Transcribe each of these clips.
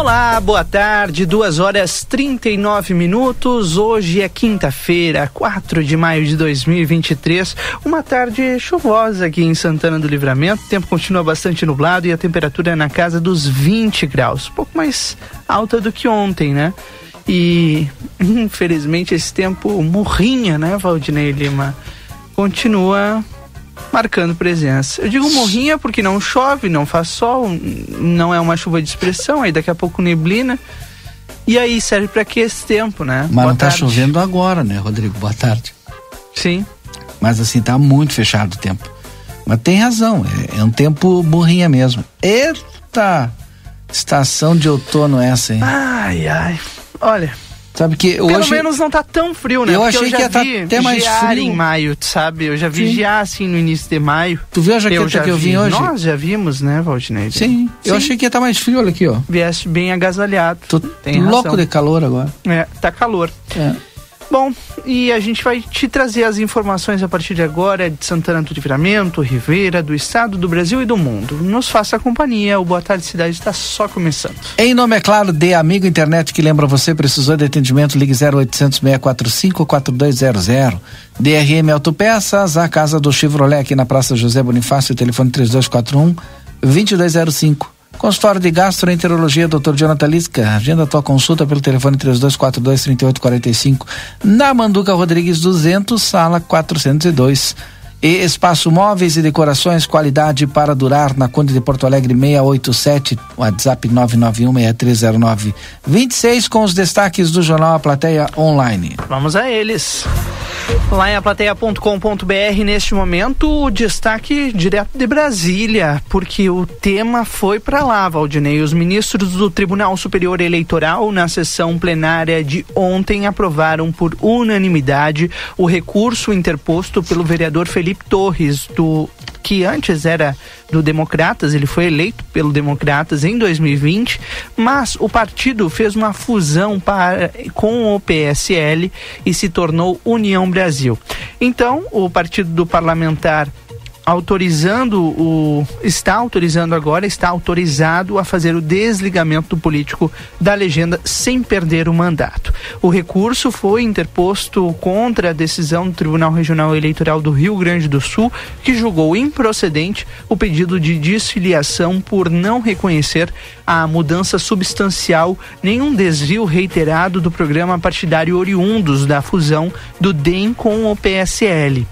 Olá, boa tarde, 2 horas 39 minutos. Hoje é quinta-feira, 4 de maio de 2023. Uma tarde chuvosa aqui em Santana do Livramento. O tempo continua bastante nublado e a temperatura é na casa dos 20 graus. Um pouco mais alta do que ontem, né? E infelizmente esse tempo morrinha, né, Valdinei Lima? Continua marcando presença. Eu digo morrinha porque não chove, não faz sol, não é uma chuva de expressão, aí daqui a pouco neblina. E aí serve para que esse tempo, né? Mas Boa não tá tarde. chovendo agora, né, Rodrigo? Boa tarde. Sim. Mas assim, tá muito fechado o tempo. Mas tem razão, é, é um tempo morrinha mesmo. Eita! Estação de outono essa, hein? Ai, ai. Olha, Sabe que Pelo hoje... menos não tá tão frio, né? Eu Porque achei eu que ia estar tá até mais frio. em maio, sabe? Eu já vi Sim. gear assim no início de maio. Tu viu a jaqueta eu que eu vim hoje? Nós já vimos, né, Valdinei? Sim. Sim. Eu achei que ia estar tá mais frio, olha aqui, ó. Viesse bem agasalhado. Tô Tem louco razão. de calor agora. É, tá calor. É. Bom, e a gente vai te trazer as informações a partir de agora de Santana do Livramento, Rivera, do Estado, do Brasil e do mundo. Nos faça companhia, o Boa Tarde Cidade está só começando. Em nome, é claro, de Amigo Internet que lembra você, precisou de atendimento, ligue 0800 645 4200. DRM Autopeças, a casa do Chevrolet aqui na Praça José Bonifácio, telefone 3241 2205. Consultório de Gastroenterologia, Dr. Jonathan Lisca. Agenda tua consulta pelo telefone 3242-3845. Na Manduca Rodrigues 200, sala 402. E Espaço Móveis e Decorações, qualidade para durar na Conde de Porto Alegre 687, WhatsApp 991-6309-26, com os destaques do jornal A Plateia Online. Vamos a eles. Lá em aplateia.com.br, neste momento, o destaque direto de Brasília, porque o tema foi para lá, Valdinei. Os ministros do Tribunal Superior Eleitoral, na sessão plenária de ontem, aprovaram por unanimidade o recurso interposto pelo vereador Felipe Torres, do que antes era do Democratas, ele foi eleito pelo Democratas em 2020, mas o partido fez uma fusão para, com o PSL e se tornou União Brasil. Então, o partido do parlamentar autorizando o está autorizando agora, está autorizado a fazer o desligamento do político da legenda sem perder o mandato. O recurso foi interposto contra a decisão do Tribunal Regional Eleitoral do Rio Grande do Sul, que julgou improcedente o pedido de desfiliação por não reconhecer a mudança substancial, nenhum desvio reiterado do programa partidário oriundos da fusão do DEM com o PSL.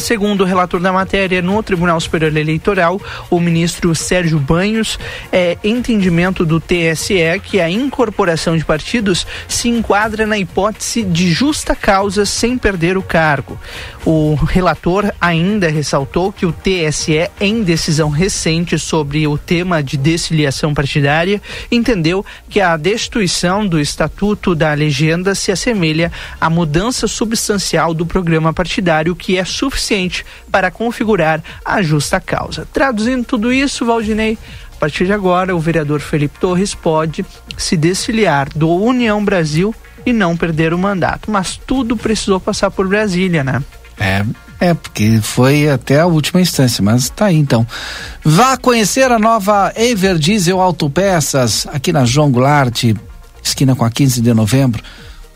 Segundo o relator da matéria no Tribunal Superior Eleitoral, o ministro Sérgio Banhos, é entendimento do TSE que a incorporação de partidos se enquadra na hipótese de justa causa sem perder o cargo. O relator ainda ressaltou que o TSE, em decisão recente sobre o tema de desfiliação partidária, entendeu que a destituição do estatuto da legenda se assemelha à mudança substancial do programa partidário que é suficiente suficiente para configurar a justa causa. Traduzindo tudo isso, Valdinei, a partir de agora, o vereador Felipe Torres pode se desfiliar do União Brasil e não perder o mandato. Mas tudo precisou passar por Brasília, né? É, é, porque foi até a última instância, mas tá aí então. Vá conhecer a nova Ever Diesel Autopeças aqui na João Goulart, esquina com a 15 de novembro.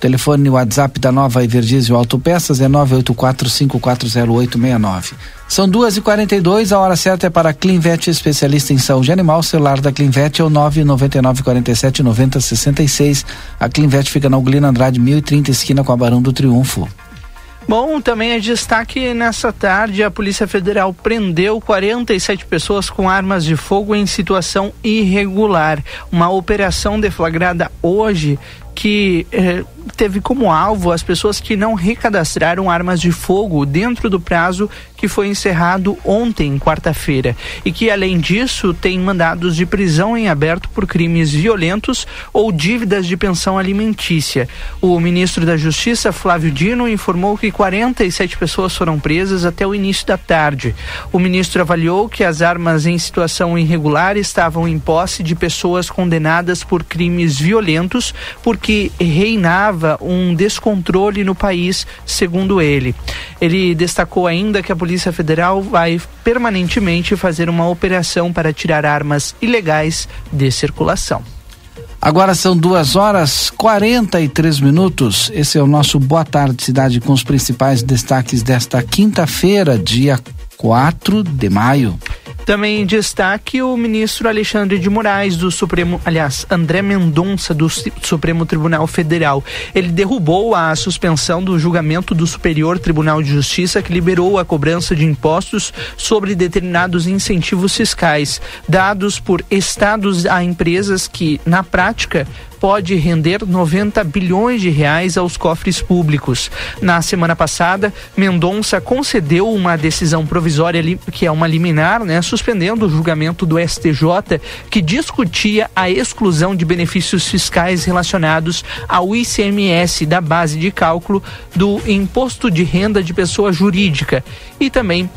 Telefone WhatsApp da Nova Everdiesel Autopeças é 984540869. São duas e quarenta e dois, a hora certa é para Clinvet, especialista em saúde animal. O celular da Clinvet é o nove noventa e nove quarenta e sete noventa sessenta e seis. A Clinvet fica na Uglina Andrade, mil e trinta, esquina com a Barão do Triunfo. Bom, também é destaque nessa tarde, a Polícia Federal prendeu 47 pessoas com armas de fogo em situação irregular. Uma operação deflagrada hoje que eh, teve como alvo as pessoas que não recadastraram armas de fogo dentro do prazo que foi encerrado ontem, quarta-feira, e que além disso tem mandados de prisão em aberto por crimes violentos ou dívidas de pensão alimentícia. O ministro da Justiça, Flávio Dino, informou que 47 pessoas foram presas até o início da tarde. O ministro avaliou que as armas em situação irregular estavam em posse de pessoas condenadas por crimes violentos porque um descontrole no país, segundo ele. Ele destacou ainda que a Polícia Federal vai permanentemente fazer uma operação para tirar armas ilegais de circulação. Agora são duas horas 43 minutos. Esse é o nosso Boa Tarde Cidade com os principais destaques desta quinta-feira, dia 4 de maio. Também em destaque o ministro Alexandre de Moraes do Supremo, aliás, André Mendonça do Supremo Tribunal Federal. Ele derrubou a suspensão do julgamento do Superior Tribunal de Justiça que liberou a cobrança de impostos sobre determinados incentivos fiscais dados por estados a empresas que, na prática, pode render 90 bilhões de reais aos cofres públicos. Na semana passada, Mendonça concedeu uma decisão provisória que é uma liminar, né, suspendendo o julgamento do STJ que discutia a exclusão de benefícios fiscais relacionados ao ICMS da base de cálculo do imposto de renda de pessoa jurídica e também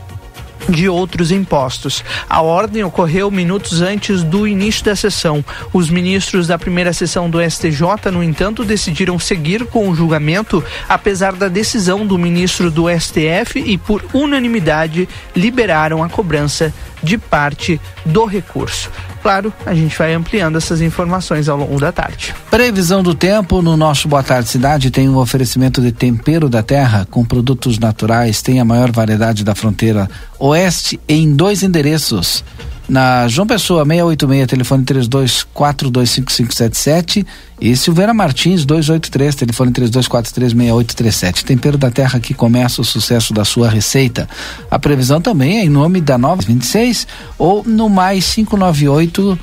de outros impostos. A ordem ocorreu minutos antes do início da sessão. Os ministros da primeira sessão do STJ, no entanto, decidiram seguir com o julgamento, apesar da decisão do ministro do STF e, por unanimidade, liberaram a cobrança de parte do recurso. Claro, a gente vai ampliando essas informações ao longo da tarde. Previsão do tempo no nosso Boa Tarde Cidade tem um oferecimento de tempero da terra com produtos naturais, tem a maior variedade da fronteira oeste em dois endereços na João Pessoa 686, telefone 32425577 e Silveira Martins 283, telefone 32436837. Tempero da Terra que começa o sucesso da sua receita. A previsão também é em nome da Nova 26 ou no mais 598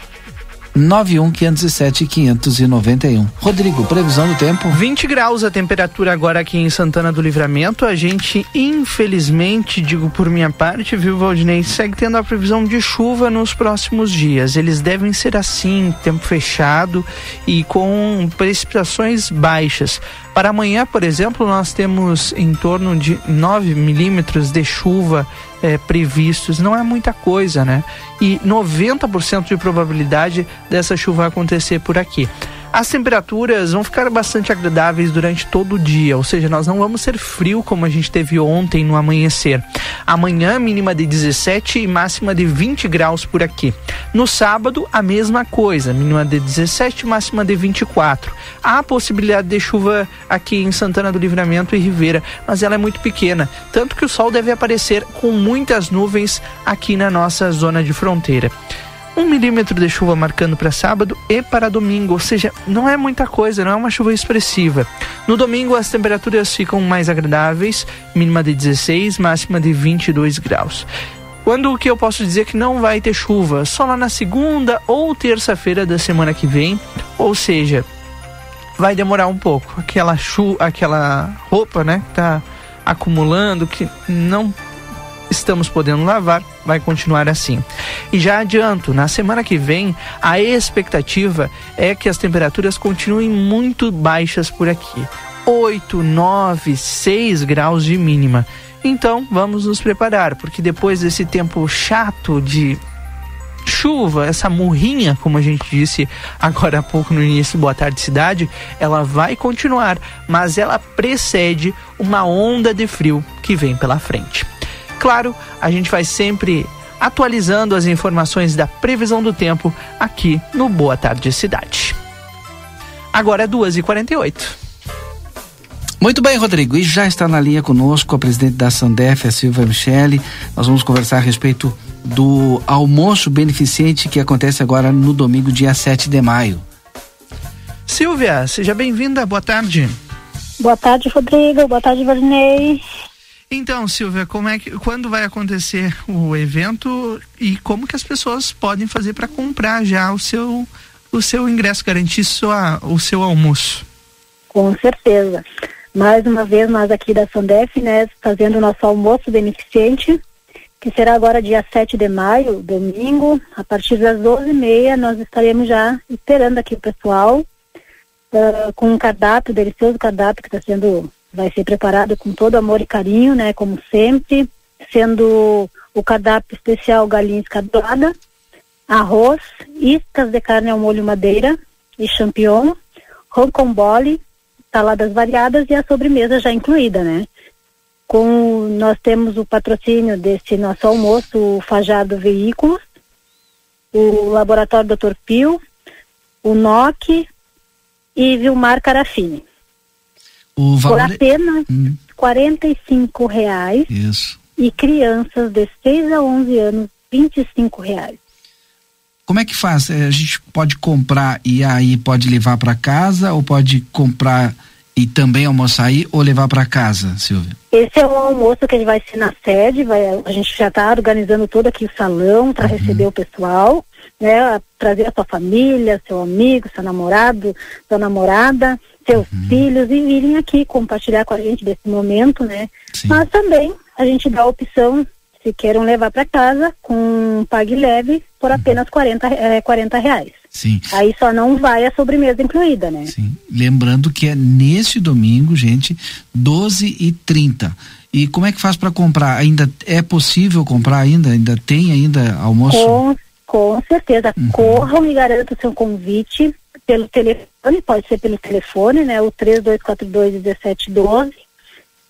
91 507 591. Rodrigo, previsão do tempo? 20 graus a temperatura agora aqui em Santana do Livramento. A gente, infelizmente, digo por minha parte, viu, Valdinei, segue tendo a previsão de chuva nos próximos dias. Eles devem ser assim, tempo fechado e com precipitações baixas. Para amanhã, por exemplo, nós temos em torno de 9 milímetros de chuva é, previstos. Não é muita coisa, né? E 90% de probabilidade dessa chuva acontecer por aqui. As temperaturas vão ficar bastante agradáveis durante todo o dia, ou seja, nós não vamos ser frio como a gente teve ontem no amanhecer. Amanhã, mínima de 17 e máxima de 20 graus por aqui. No sábado, a mesma coisa, mínima de 17 e máxima de 24. Há possibilidade de chuva aqui em Santana do Livramento e Ribeira, mas ela é muito pequena, tanto que o sol deve aparecer com muitas nuvens aqui na nossa zona de fronteira um milímetro de chuva marcando para sábado e para domingo, ou seja, não é muita coisa, não é uma chuva expressiva. No domingo as temperaturas ficam mais agradáveis, mínima de 16, máxima de 22 graus. Quando o que eu posso dizer que não vai ter chuva? Só lá na segunda ou terça-feira da semana que vem, ou seja, vai demorar um pouco. Aquela chu aquela roupa, né, que tá acumulando que não estamos podendo lavar, vai continuar assim. E já adianto, na semana que vem, a expectativa é que as temperaturas continuem muito baixas por aqui. 8, 9, 6 graus de mínima. Então, vamos nos preparar, porque depois desse tempo chato de chuva, essa murrinha, como a gente disse agora há pouco no início, boa tarde cidade, ela vai continuar, mas ela precede uma onda de frio que vem pela frente. Claro, a gente vai sempre atualizando as informações da previsão do tempo aqui no Boa Tarde Cidade. Agora é 2h48. Muito bem, Rodrigo. E já está na linha conosco a presidente da Sandef, a Silvia Michele. Nós vamos conversar a respeito do almoço beneficente que acontece agora no domingo, dia 7 de maio. Silvia, seja bem-vinda. Boa tarde. Boa tarde, Rodrigo. Boa tarde, Varney. Então, Silvia, como é que, quando vai acontecer o evento e como que as pessoas podem fazer para comprar já o seu, o seu ingresso, garantir sua, o seu almoço? Com certeza. Mais uma vez, nós aqui da Sandef, né, fazendo o nosso almoço beneficente, que será agora dia 7 de maio, domingo, a partir das 12h30, nós estaremos já esperando aqui o pessoal uh, com um cardápio, delicioso cardápio que está sendo, vai ser preparado com todo amor e carinho, né, como sempre, sendo o cardápio especial galinha escadolada, arroz, iscas de carne ao molho madeira e champignon, rocambole, saladas variadas e a sobremesa já incluída, né? Com, nós temos o patrocínio desse nosso almoço, o Fajado Veículos, o Laboratório Dr. Pio, o NOC e Vilmar Carafini. O valor... Por apenas hum. R$ reais. Isso. E crianças de 6 a 11 anos, R$ reais. Como é que faz? É, a gente pode comprar e aí pode levar para casa ou pode comprar e também almoçar aí ou levar para casa, Silvia? Esse é um almoço que a gente vai ser na sede, vai, a gente já está organizando todo aqui o salão para uhum. receber o pessoal, né? Trazer a sua família, seu amigo, seu namorado, sua namorada, seus uhum. filhos e virem aqui compartilhar com a gente desse momento, né? Sim. Mas também a gente dá a opção se queiram levar para casa com um pague leve por uhum. apenas 40, é, 40 reais. Sim. Aí só não vai a sobremesa incluída, né? Sim. Lembrando que é nesse domingo, gente, 12 e 30 e como é que faz para comprar? Ainda é possível comprar ainda? Ainda tem ainda almoço? Com, com certeza. Uhum. Corram e garantam seu convite pelo telefone, pode ser pelo telefone, né? O 3242 1712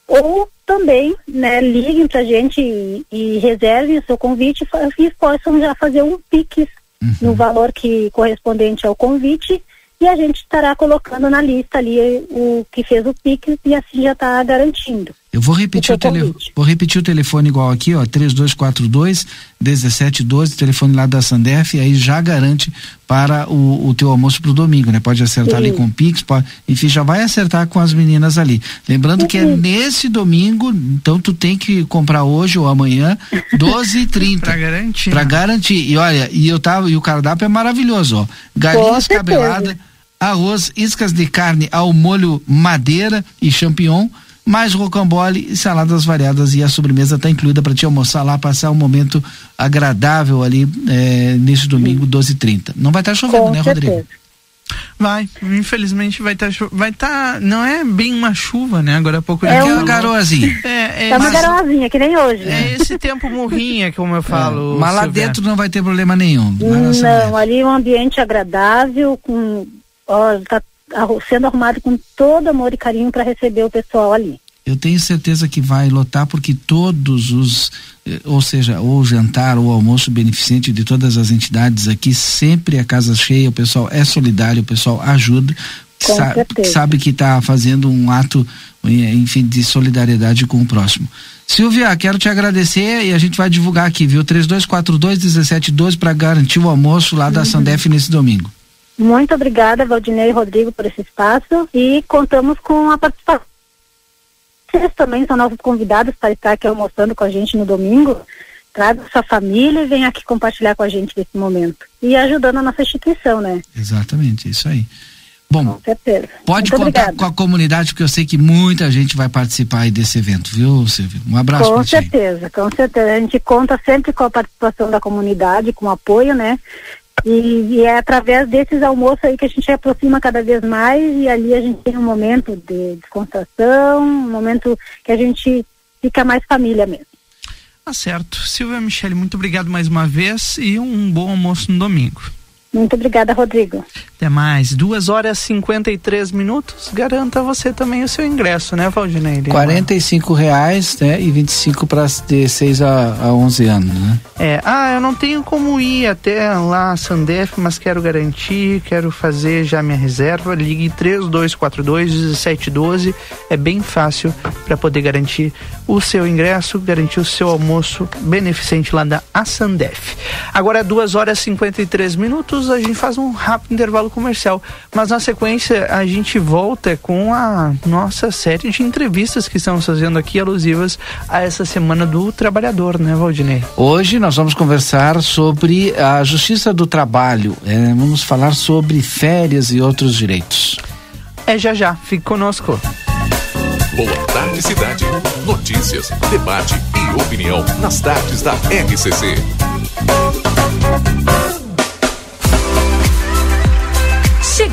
ou também, né, liguem pra gente e, e reservem o seu convite e possam já fazer um PIX uhum. no valor que correspondente ao convite e a gente estará colocando na lista ali o que fez o PIX e assim já está garantindo. Eu vou repetir o, o tele... vou repetir o telefone igual aqui, ó, 3242 1712, telefone lá da Sandef, e aí já garante para o, o teu almoço pro domingo, né? Pode acertar Sim. ali com o Pix, pode, enfim, já vai acertar com as meninas ali. Lembrando Sim. que é nesse domingo, então tu tem que comprar hoje ou amanhã 12 e 30 para garantir. Para garantir. E olha, e eu tava e o cardápio é maravilhoso, ó. Galinha escabelada, arroz, iscas de carne ao molho madeira e champignon mais rocambole e saladas variadas e a sobremesa está incluída para te almoçar lá, passar um momento agradável ali é, nesse domingo 12h30. Não vai estar tá chovendo, Com né, certeza. Rodrigo? Vai, infelizmente vai estar tá, vai estar, tá, não é bem uma chuva, né? Agora há pouco é uma garoazinha. É, é, é uma garoazinha, que nem hoje. É esse tempo morrinha, como eu falo. É, mas lá dentro não vai ter problema nenhum. Não, ali é um ambiente agradável, com ó, tá sendo arrumado com todo amor e carinho para receber o pessoal ali. Eu tenho certeza que vai lotar porque todos os, eh, ou seja, o jantar, o almoço beneficente de todas as entidades aqui, sempre a casa cheia, o pessoal é solidário, o pessoal ajuda, sa sabe que está fazendo um ato, eh, enfim, de solidariedade com o próximo. Silvia, quero te agradecer e a gente vai divulgar aqui, viu? 3242 1712 para garantir o almoço lá da uhum. Sandef nesse domingo. Muito obrigada, Valdinei e Rodrigo, por esse espaço e contamos com a participação. Vocês também são nossos convidados para estar aqui almoçando com a gente no domingo. Traga sua família e venha aqui compartilhar com a gente nesse momento. E ajudando a nossa instituição, né? Exatamente, isso aí. Bom, com certeza. pode Muito contar obrigada. com a comunidade, porque eu sei que muita gente vai participar aí desse evento, viu, Silvio? Um abraço Com certeza, com certeza. A gente conta sempre com a participação da comunidade, com apoio, né? E, e, é através desses almoços aí que a gente se aproxima cada vez mais e ali a gente tem um momento de descontração, um momento que a gente fica mais família mesmo. Tá certo. Silvia Michele, muito obrigado mais uma vez e um bom almoço no domingo. Muito obrigada, Rodrigo. Até mais. Duas horas e 53 minutos. Garanta você também o seu ingresso, né, Valdinei? Quarenta e cinco reais, né? E 25 para de 6 a, a 11 anos, né? É. Ah, eu não tenho como ir até lá, Sandef, mas quero garantir, quero fazer já minha reserva. Ligue 3242 1712. É bem fácil para poder garantir o seu ingresso, garantir o seu almoço beneficente lá da Asandef. Agora, duas horas e 53 minutos a gente faz um rápido intervalo comercial. Mas na sequência a gente volta com a nossa série de entrevistas que estamos fazendo aqui alusivas a essa semana do trabalhador, né, Valdinei? Hoje nós vamos conversar sobre a Justiça do Trabalho. É, vamos falar sobre férias e outros direitos. é já já. Fique conosco. Boa tarde, cidade. Notícias, debate e opinião nas tardes da RCC.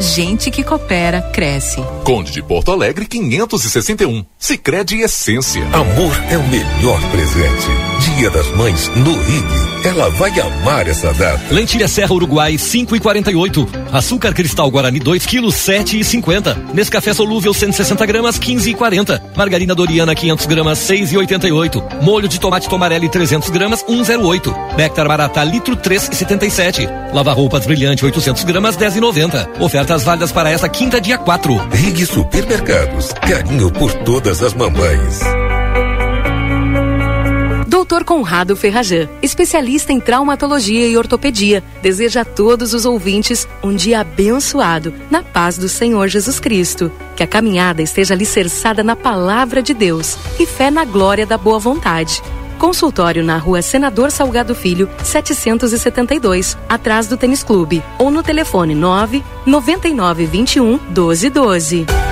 gente que coopera cresce. Conde de Porto Alegre 561. Sicredi Essência. Amor é o melhor presente. Dia das Mães no Rig. Ela vai amar essa data. Lentilha Serra Uruguai 5 e 48. Açúcar Cristal Guarani 2 quilos 7 e 50. Nescafé solúvel 160 gramas 15 e 40. Margarina Doriana 500 gramas 6 e 88. Molho de tomate tomarelli 300 gramas 108. Néctar Maratá litro 3 e 77. Lava roupas brilhante 800 gramas 10 e 90. Ofertas válidas para esta quinta dia 4. Rig Supermercados. Carinho por todas as mamães. Doutor Conrado Ferrajan, especialista em traumatologia e ortopedia, deseja a todos os ouvintes um dia abençoado, na paz do Senhor Jesus Cristo. Que a caminhada esteja alicerçada na palavra de Deus e fé na glória da boa vontade. Consultório na rua Senador Salgado Filho, 772, atrás do Tênis Clube. Ou no telefone 9 9921 1212.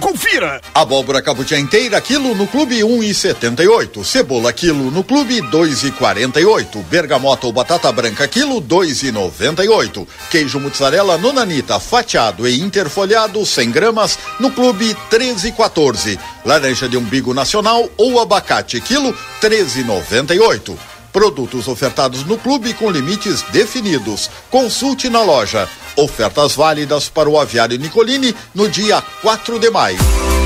Confira! Abóbora cabotiá inteira, quilo no clube 1,78. Cebola, quilo no clube 2,48. Bergamota ou batata branca, quilo 2,98. Queijo mussarela nonanita, fatiado e interfolhado, 100 gramas, no clube 13,14. Laranja de umbigo nacional ou abacate, quilo 13,98. Produtos ofertados no clube com limites definidos. Consulte na loja. Ofertas válidas para o aviário Nicolini no dia 4 de maio.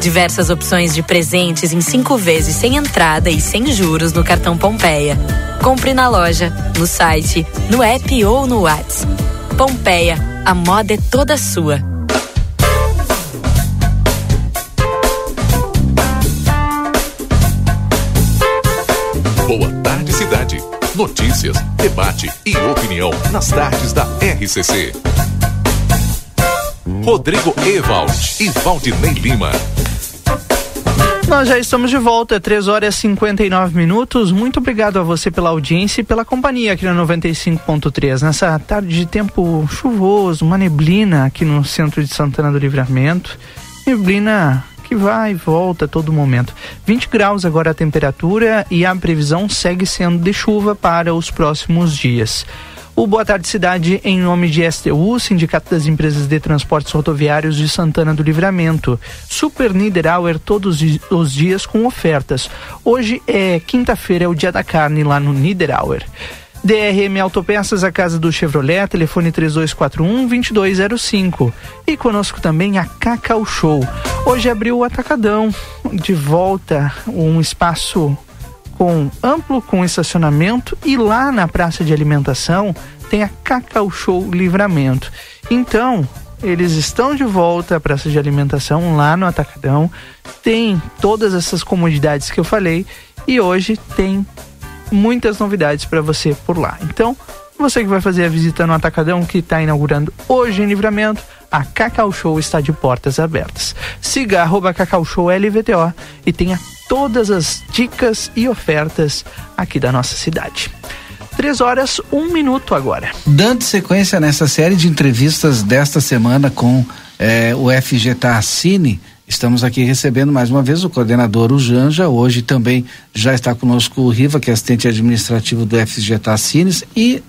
Diversas opções de presentes em cinco vezes sem entrada e sem juros no cartão Pompeia. Compre na loja, no site, no app ou no WhatsApp. Pompeia, a moda é toda sua. Boa tarde, cidade. Notícias, debate e opinião nas tardes da RCC. Rodrigo Ewald e Valdinei Lima. Nós já estamos de volta, 3 horas e 59 minutos. Muito obrigado a você pela audiência e pela companhia aqui no 95.3. Nessa tarde de tempo chuvoso, uma neblina aqui no centro de Santana do Livramento. Neblina que vai e volta a todo momento. 20 graus agora a temperatura e a previsão segue sendo de chuva para os próximos dias. O Boa Tarde Cidade, em nome de STU, Sindicato das Empresas de Transportes Rodoviários de Santana do Livramento. Super Niederauer todos os dias com ofertas. Hoje é quinta-feira, é o dia da carne lá no Niederauer. DRM Autopeças, a casa do Chevrolet, telefone 3241-2205. E conosco também a Cacau Show. Hoje abriu o Atacadão, de volta, um espaço com amplo com estacionamento e lá na praça de alimentação tem a Cacau Show Livramento. Então, eles estão de volta à praça de alimentação lá no Atacadão. Tem todas essas comodidades que eu falei e hoje tem muitas novidades para você por lá. Então, você que vai fazer a visita no Atacadão, que está inaugurando hoje em Livramento, a Cacau Show está de portas abertas. Siga arroba Cacau Show LVTO e tenha todas as dicas e ofertas aqui da nossa cidade. Três horas, um minuto agora. Dando sequência nessa série de entrevistas desta semana com eh, o FGTA Cine, Estamos aqui recebendo mais uma vez o coordenador Janja, hoje também já está conosco o Riva, que é assistente administrativo do FGTAS Cines e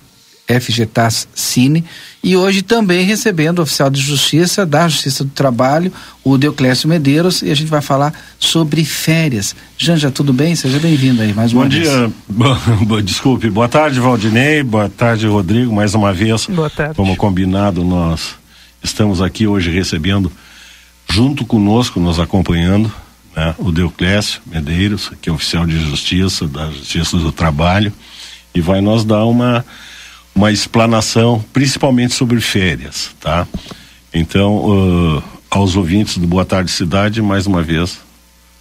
FGTAS Cine, e hoje também recebendo o oficial de justiça da Justiça do Trabalho, o Deoclésio Medeiros, e a gente vai falar sobre férias. Janja, tudo bem? Seja bem-vindo aí mais uma Bom vez. dia, Bo- desculpe, boa tarde Valdinei, boa tarde Rodrigo, mais uma vez. Boa tarde. Como combinado, nós estamos aqui hoje recebendo, junto conosco, nos acompanhando, né, o Deoclésio Medeiros, que é oficial de justiça da Justiça do Trabalho, e vai nos dar uma, uma explanação, principalmente sobre férias, tá? Então, uh, aos ouvintes do Boa Tarde Cidade, mais uma vez,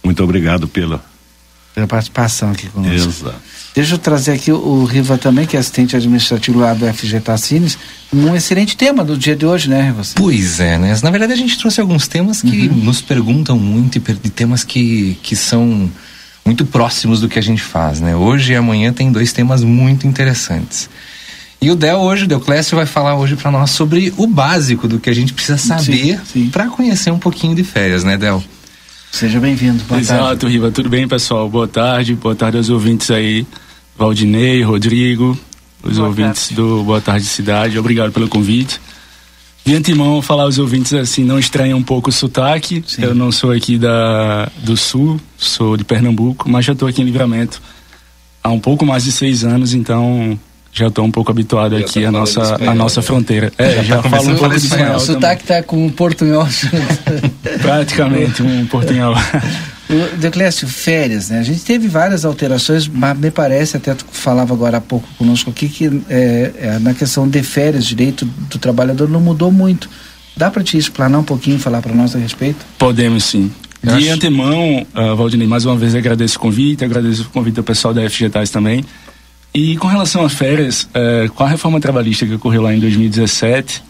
muito obrigado pela Pela participação aqui conosco. Exato. Deixa eu trazer aqui o, Riva também, que é assistente administrativo lá do FGTA Cines, um excelente tema do dia de hoje, né, Riva? Pois é, né? Na verdade, a gente trouxe alguns temas que nos perguntam muito e temas que, que são muito próximos do que a gente faz, né? Hoje e amanhã tem dois temas muito interessantes. E o Del hoje, o Deoclésio vai falar hoje para nós sobre o básico do que a gente precisa saber para conhecer um pouquinho de férias, né, Del? Seja bem-vindo. Boa Exato, tarde. Riva. Tudo bem, pessoal? Boa tarde. Boa tarde aos ouvintes aí. Valdinei, Rodrigo, os Boa ouvintes do Boa Tarde Cidade. Obrigado pelo convite. De antemão, falar aos ouvintes assim, não estranhem um pouco o sotaque. Eu não sou aqui da, do Sul, sou de Pernambuco, mas já estou aqui em Livramento há um pouco mais de seis anos, então já estou um pouco habituado Já aqui tá à nossa, espanhol. à nossa fronteira. É, já, falo um pouco de espanhol O sotaque tá com o portunhol. Praticamente um portunhol. O Deoclésio, férias, né? A gente teve várias alterações, mas me parece, até tu falava agora há pouco conosco aqui, que é, é, na questão de férias, direito do trabalhador não mudou muito. Dá para te explanar um pouquinho, falar para nós a respeito? Podemos sim. Eu De acho- antemão, uh, Valdinei, mais uma vez agradeço o convite, agradeço o convite ao pessoal da FGTAS também. E com relação às férias, eh, com a reforma trabalhista que ocorreu lá em 2017,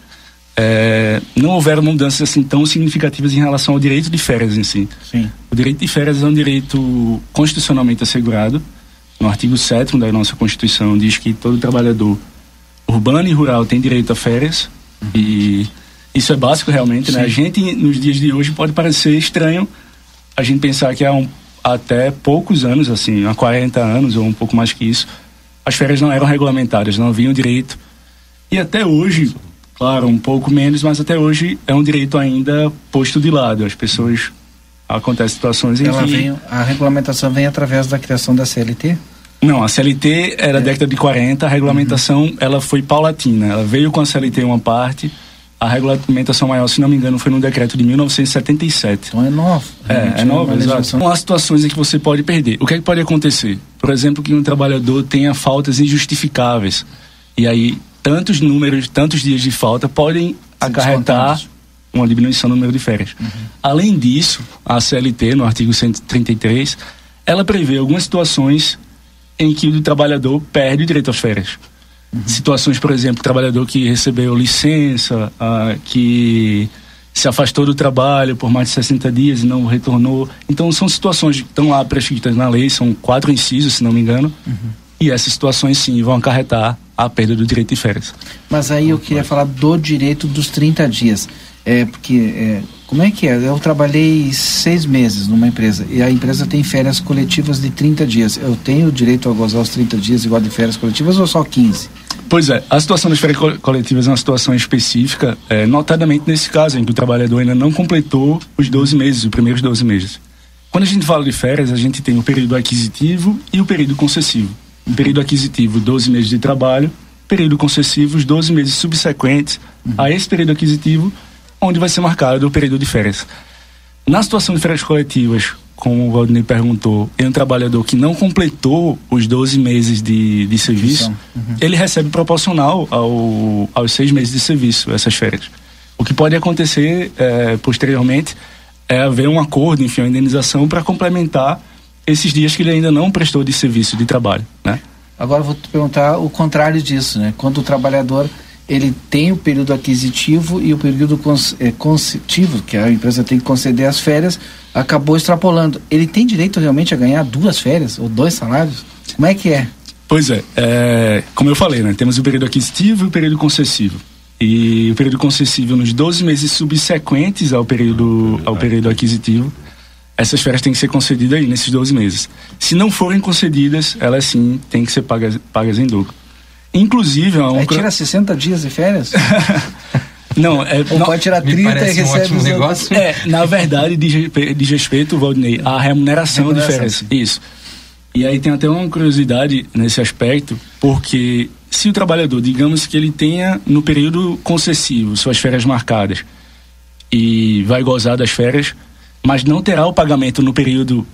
eh, não houveram mudanças assim tão significativas em relação ao direito de férias em si. Sim. O direito de férias é um direito constitucionalmente assegurado. No artigo 7 da nossa Constituição diz que todo trabalhador urbano e rural tem direito a férias. E isso é básico realmente, né? A gente, nos dias de hoje, pode parecer estranho a a gente pensar que há um, até poucos anos, assim, há 40 anos ou um pouco mais que isso, as férias não eram regulamentadas, não haviam direito. E até hoje, claro, um pouco menos, mas até hoje é um direito ainda posto de lado. As pessoas acontecem situações em Ela que vem, a regulamentação vem através da criação da CLT? não, a CLT era da década de 40, a regulamentação ela foi paulatina. Ela veio com a CLT uma parte, a regulamentação maior, se não me engano, foi no decreto de 1977. Então é novo. É, é novo, exato. Então, há situações em que você pode perder. O que é que pode acontecer? Por exemplo, que um trabalhador tenha faltas injustificáveis. E aí, tantos números, tantos dias de falta podem acarretar uma diminuição no número de férias. Além disso, a CLT, no artigo 133, ela prevê algumas situações em que o trabalhador perde o direito às férias. Situações, por exemplo, trabalhador que recebeu licença, ah, que se afastou do trabalho por mais de 60 dias e não retornou. Então, são situações que estão lá prescritas na lei, são quatro incisos, se não me engano, e essas situações, sim, vão acarretar a perda do direito de férias. Mas aí eu queria falar do direito dos 30 dias. É, porque, é, como é que é? Eu trabalhei seis meses numa empresa e a empresa tem férias coletivas de 30 dias. Eu tenho o direito a gozar os 30 dias igual de férias coletivas ou só 15? Pois é, a situação das férias co- coletivas é uma situação específica, é, notadamente nesse caso, em que o trabalhador ainda não completou os 12 meses, os primeiros 12 meses. Quando a gente fala de férias, a gente tem o período aquisitivo e o período concessivo. O período aquisitivo, 12 meses de trabalho, período concessivo, os 12 meses subsequentes a esse período aquisitivo, onde vai ser marcado o período de férias. Na situação de férias coletivas, como o Valdinei perguntou, em um trabalhador que não completou os 12 meses de, de serviço, ele recebe proporcional ao, aos seis meses de serviço, essas férias. O que pode acontecer eh, posteriormente é haver um acordo, enfim, uma indenização para complementar esses dias que ele ainda não prestou de serviço de trabalho, né? Agora vou te perguntar o contrário disso, né? Quando o trabalhador ele tem o período aquisitivo e o período cons, é, que a empresa tem que conceder as férias, acabou extrapolando. Ele tem direito realmente a ganhar duas férias ou dois salários? Como é que é? Pois é, é, como eu falei, né, temos o período aquisitivo e o período concessivo. E o período concessivo nos 12 meses subsequentes ao período, ao período aquisitivo, essas férias têm que ser concedidas aí nesses 12 meses. Se não forem concedidas, elas sim têm que ser pagas, pagas em dobro. Inclusive, é um Aí tira 60 dias de férias? Não, é, Ou não- pode tirar 30 e recebe os outros. É, na verdade, diz, diz respeito, Valdinei, à remuneração, Remuneração, de férias. sim. Isso. E aí tem até uma curiosidade nesse aspecto, porque se o trabalhador, digamos que ele tenha no período concessivo suas férias marcadas e vai gozar das férias, mas não terá o pagamento no período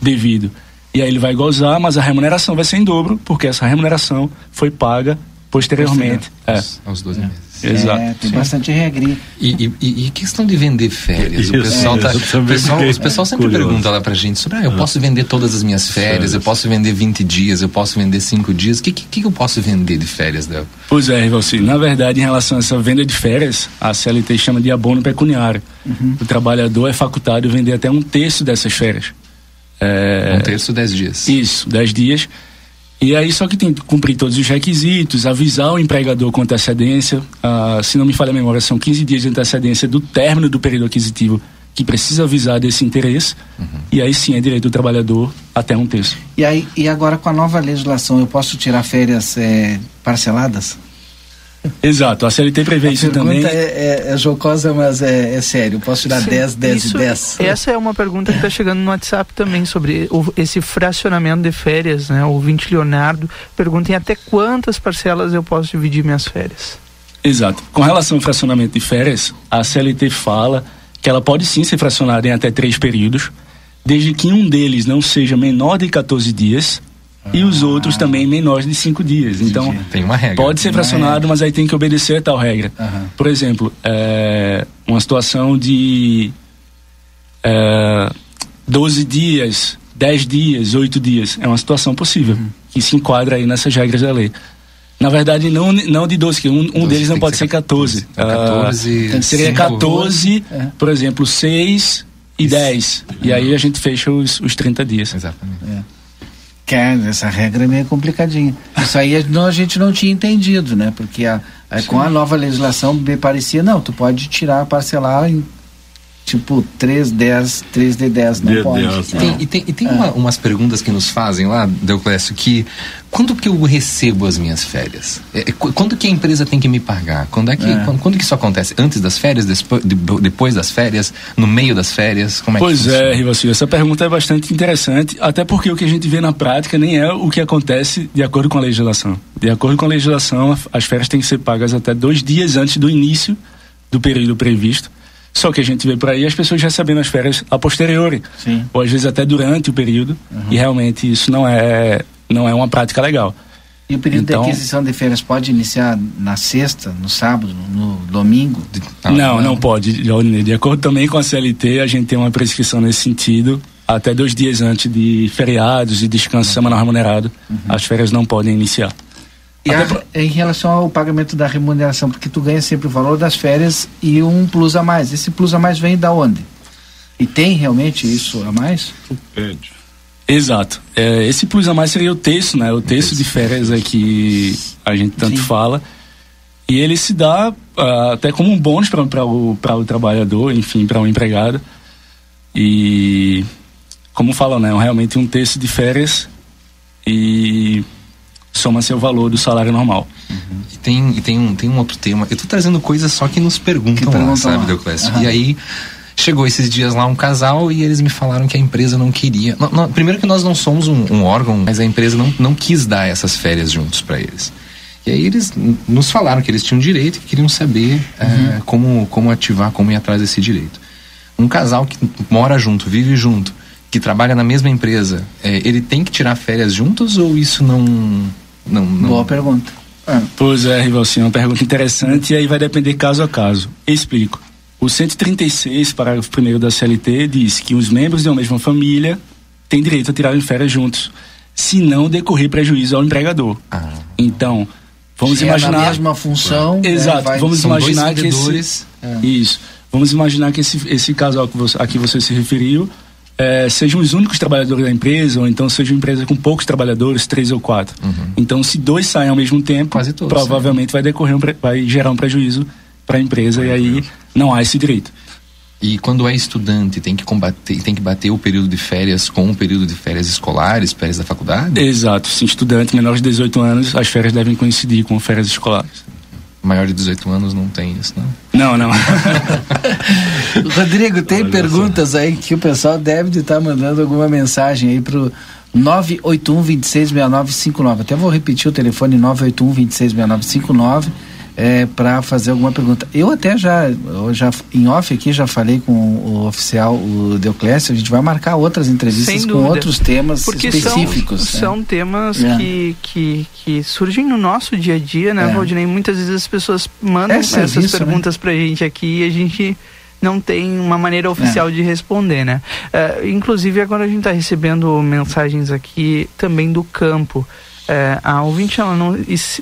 devido. E aí ele vai gozar, mas a remuneração vai ser em dobro, porque essa remuneração foi paga posteriormente. É. Aos 12 meses. Exato. É, tem Sim. bastante regrinha. E, e- e- questão de vender férias? o Isso, pessoal, tá, é, eu o também pessoal, o pessoal sempre curioso. pergunta lá pra gente sobre, ah, eu Ah. posso vender todas as minhas férias, eu posso vender 20 dias, eu posso vender 5 dias. O que, que, que eu posso vender de férias, Del? Pois é, Rivalci. Na verdade, em relação a essa venda de férias, a CLT chama de abono pecuniário. O trabalhador é facultado vender até um terço dessas férias. É... Um terço, 10 dias. Isso, 10 dias. E aí só que tem que cumprir todos os requisitos, avisar o empregador com antecedência. Ah, se não me falha a memória, são 15 dias de antecedência do término do período aquisitivo que precisa avisar desse interesse. E aí sim é direito do trabalhador até um terço. E aí, e agora com a nova legislação, eu posso tirar férias é, parceladas? Exato, a CLT prevê isso a também. pergunta é, é, é jocosa, mas é, é sério. Posso tirar Sim, 10, 10 isso- e 10? Essa é uma pergunta que está chegando no WhatsApp também sobre o- esse fracionamento de férias, né? O 20 Leonardo pergunta em até quantas parcelas eu posso dividir minhas férias. Exato. Com relação ao fracionamento de férias, a CLT fala que ela pode sim ser fracionada em até três períodos, desde que um deles não seja menor de 14 dias e os outros também menores de 5 dias. Então, Tem uma regra. pode ser fracionado, mas aí tem que obedecer a tal regra. Por exemplo, é, uma situação de é, 12 dias, 10 dias, 8 dias. É uma situação possível, que se enquadra aí nessas regras da lei. Na verdade, não, não de 12, que um, um deles não pode ser 14. Ah, 14, tem seria cinco. 14, por exemplo, 6 e 10. E aí a gente fecha os, os 30 dias. Exatamente. Que é, essa regra é meio complicadinha. Isso aí a- não, a gente não tinha entendido, né? Porque a, a- com a nova legislação me parecia, não, tu pode tirar, parcelar em tipo 3, 10, 3 de 10, não De pode. 10, E tem, e tem, e tem uma- umas perguntas que nos fazem lá, Deuclésio, que quando que eu recebo as minhas férias? É, é, qu- quando que a empresa tem que me pagar? Quando é que, É. Quando, quando que isso acontece? Antes das férias, despo- de- depois das férias, no meio das férias? Como é Pois que funciona? é, Rivalcio, essa pergunta é bastante interessante, até porque o que a gente vê na prática nem é o que acontece de acordo com a legislação. De acordo com a legislação, as férias têm que ser pagas até dois dias antes do início do período previsto. Só que a gente vê por aí as pessoas recebendo as férias a posteriori, Sim. ou às vezes até durante o período, e realmente isso não é, não é uma prática legal. E o período Então- de aquisição de férias pode iniciar na sexta, no sábado, no domingo? não, não pode. Leonir. De acordo também com a CLT, a gente tem uma prescrição nesse sentido. Até dois dias antes de feriados e descanso semanal remunerado, as férias não podem iniciar. E a- em relação ao pagamento da remuneração, porque tu ganha sempre o valor das férias e um plus a mais. Esse plus a mais vem da onde? E tem realmente isso a mais? Exato. É, esse plus a mais seria o terço, né? O terço de férias é que a gente tanto fala. E ele se dá ah, até como um bônus para o, pra o trabalhador, enfim, para o empregado. E, como falam, né? Realmente um terço de férias e soma-se o valor do salário normal. E tem, e tem, um, tem um outro tema. Eu tô trazendo coisas só que nos perguntam, lá, perguntam sabe, lá. Deuclésio? Aham. E aí, chegou esses dias lá um casal e eles me falaram que a empresa não queria. Não, não, primeiro que nós não somos um, um órgão, mas a empresa não, não quis dar essas férias juntos para eles. E aí eles nos falaram que eles tinham direito e que queriam saber eh, como, como ativar, como ir atrás desse direito. Um casal que mora junto, vive junto, que trabalha na mesma empresa, eh, ele tem que tirar férias juntos ou isso não. Não, não... Boa pergunta. Pois é, Rivalcinho, é uma pergunta interessante e aí vai depender caso a caso. Explico. O 136, parágrafo 1 da CLT, diz que os membros de uma mesma família têm direito a tirarem férias juntos, se não decorrer prejuízo ao empregador. Então, vamos Se é na imaginar. mesma função, né, Exato, vai- vamos são dois imaginar que esse. Isso. Vamos imaginar que esse, esse casal que você, a que você se referiu eh, sejam os únicos trabalhadores da empresa, ou então seja uma empresa com poucos trabalhadores, três ou quatro. Então, se dois saem ao mesmo tempo, provavelmente vai decorrer um vai gerar um prejuízo para a empresa e aí não há esse direito. E quando é estudante, tem que combater, tem que bater o período de férias com o período de férias escolares, férias da faculdade? Exato, sim, estudante menor de 18 anos, as férias devem coincidir com férias escolares. Maior de 18 anos não tem isso, não? Não, não. Rodrigo, tem perguntas aí que o pessoal deve de estar mandando alguma mensagem aí pro 981 266959. Até vou repetir o telefone 981 266959 é, para fazer alguma pergunta. Eu até já, eu já em off aqui já falei com o oficial, o Deoclésio, a gente vai marcar outras entrevistas com outros temas Porque específicos. São, né? são temas É. que, que, que surgem no nosso dia a dia, né, É. Valdinei? Muitas vezes as pessoas mandam É essas serviço, perguntas pra gente aqui e a gente não tem uma maneira oficial de responder, né? É, inclusive, agora a gente está recebendo mensagens aqui também do campo. É, a ouvinte ela não,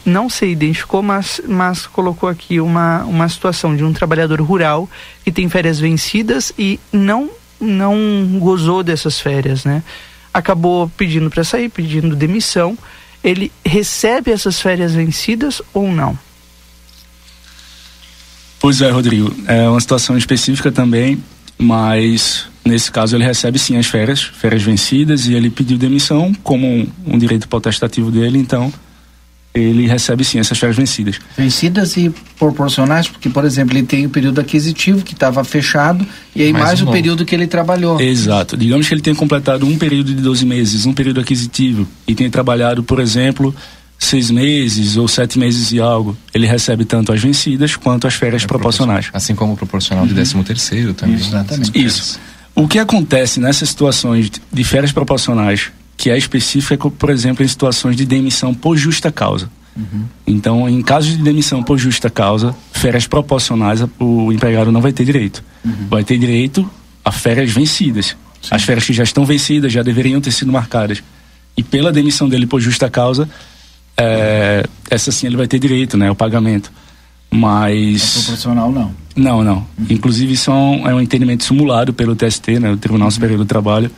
não se identificou, mas, mas colocou aqui uma, uma situação de um trabalhador rural que tem férias vencidas e não, não gozou dessas férias, né? Acabou pedindo para sair, pedindo demissão. Ele recebe essas férias vencidas ou não? Pois é, Rodrigo. É uma situação específica também, mas nesse caso ele recebe sim as férias, férias vencidas, e ele pediu demissão como um, um direito potestativo dele, então ele recebe sim essas férias vencidas. Vencidas e proporcionais, porque, por exemplo, ele tem o período aquisitivo que estava fechado e aí Mais mais, um o novo. período que ele trabalhou. Exato. Digamos que ele tenha completado um período de 12 meses, um período aquisitivo, e tenha trabalhado, por exemplo, seis meses ou sete meses e algo. Ele recebe tanto as vencidas quanto as férias proporcionais. Assim como o proporcional de 13 terceiro também. Exatamente. Isso. O que acontece nessas situações de férias proporcionais, que é específica, por exemplo, em situações de demissão por justa causa. Então, em caso de demissão por justa causa, férias proporcionais, o empregado não vai ter direito. Vai ter direito a férias vencidas. As férias que já estão vencidas já deveriam ter sido marcadas. E pela demissão dele por justa causa, é, essa sim ele vai ter direito, né? O pagamento. Mas. Proporcional não. Não, não. Inclusive, isso é um, é um entendimento simulado pelo TST, né, o Tribunal Superior do Trabalho.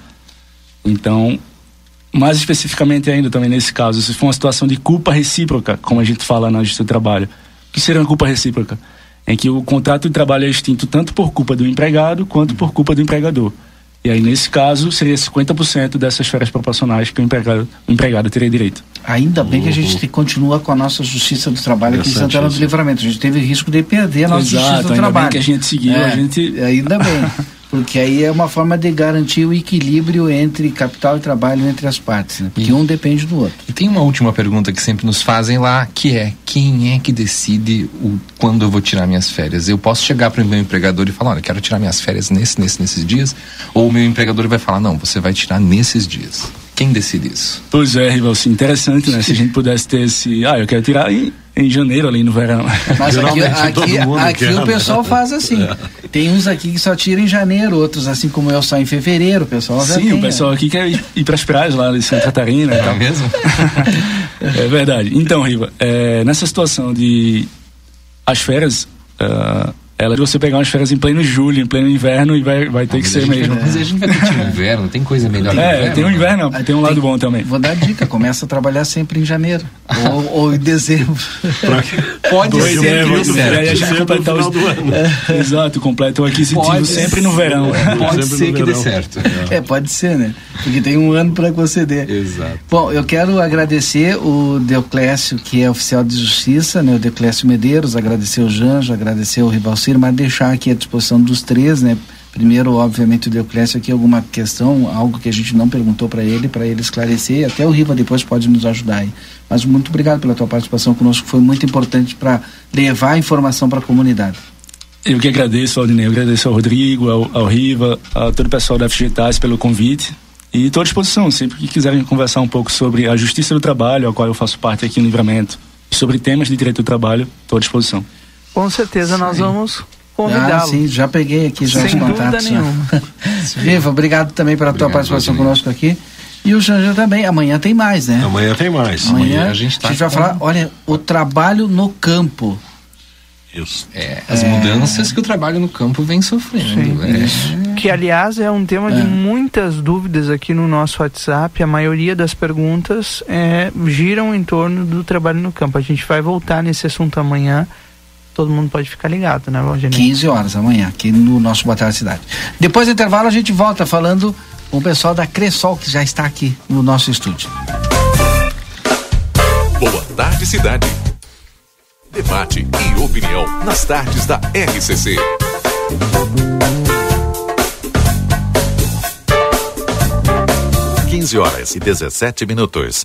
Então, mais especificamente ainda também nesse caso, se for uma situação de culpa recíproca, como a gente fala na Justiça do Trabalho, o que seria uma culpa recíproca? em que o contrato de trabalho é extinto tanto por culpa do empregado quanto por culpa do empregador. E aí, nesse caso, seria 50% dessas férias proporcionais que o empregado, o empregado teria direito. Ainda bem que a gente continua com a nossa Justiça do Trabalho aqui em Santana do Livramento. A gente teve risco de perder a nossa Exato, Justiça do ainda Trabalho. bem que a gente seguiu, É, a gente... Ainda bem. Porque aí é uma forma de garantir o equilíbrio entre capital e trabalho entre as partes, né? Porque um depende do outro. E tem uma última pergunta que sempre nos fazem lá, que é quem é que decide o quando eu vou tirar minhas férias? Eu posso chegar para o meu empregador e falar, olha, quero tirar minhas férias nesse, nesse, nesses dias, ou o meu empregador vai falar, não, você vai tirar nesses dias. Quem decide isso? Pois é, Rivalci, interessante, né? Se a gente pudesse ter esse. Ah, eu quero tirar em, em janeiro, ali no verão. Mas aqui, aqui, aqui o pessoal faz assim. É. Tem uns aqui que só tiram em janeiro, outros assim como eu só em fevereiro. O pessoal Sim, tem, o pessoal aqui quer ir, ir para as praias lá de Santa Catarina e tal. mesmo? é verdade. Então, Riva, é, nessa situação de as férias, ah, ela de você pegar umas férias em pleno julho, em pleno inverno, e vai, vai ter que ser mesmo. Mas a gente vai curtir o inverno, tem coisa melhor É, inverno, tem um né? inverno, tem um lado bom também. Vou dar dica, começa a trabalhar sempre em janeiro ou, ou em dezembro. Pode Pois ser é, dê certo. Aí a gente os... É, Exato, completa o aquisitivo Pode sempre no verão. Pode ser que dê certo. É, pode ser, né? Porque tem um ano para conceder. Exato. Bom, eu quero agradecer o Deoclésio, que é oficial de justiça, né? O Deoclésio Medeiros, agradecer o Janjo, agradecer o Rivalcir, mas deixar aqui à disposição dos três, né? Primeiro, obviamente, o Deoclésio aqui alguma questão, algo que a gente não perguntou para ele, para ele esclarecer, até o Riva depois pode nos ajudar aí. Mas muito obrigado pela tua participação conosco, foi muito importante para levar a informação para a comunidade. Eu que agradeço, Aldinei, eu agradeço ao Rodrigo, ao, ao Riva, a todo o pessoal da FGTAS pelo convite. E estou à disposição, sempre que quiserem conversar um pouco sobre a justiça do trabalho, a qual eu faço parte aqui no Livramento, sobre temas de direito do trabalho, estou à disposição. Com certeza nós vamos Ah, convidá-lo. sim, já peguei aqui já Sem os contatos. dúvida já. nenhuma. Riva, obrigado também pela tua participação conosco aqui. E o Janja também. Amanhã tem mais, né? Amanhã tem mais. Amanhã, a gente tá vai com- falar, olha, o trabalho no campo. Isso. É, as mudanças que o trabalho no campo vem sofrendo. é. Que, aliás, é um tema de É. muitas dúvidas aqui no nosso WhatsApp. A maioria das perguntas é, giram em torno do trabalho no campo. A gente vai voltar nesse assunto amanhã. Todo mundo pode ficar ligado, né, Valgene? 15 horas amanhã, aqui no nosso Boa Tarde Cidade. Depois do intervalo, a gente volta falando com o pessoal da Cressol, que já está aqui no nosso estúdio. Boa tarde, cidade. Debate e opinião nas tardes da RCC. Quinze horas e 17 minutos.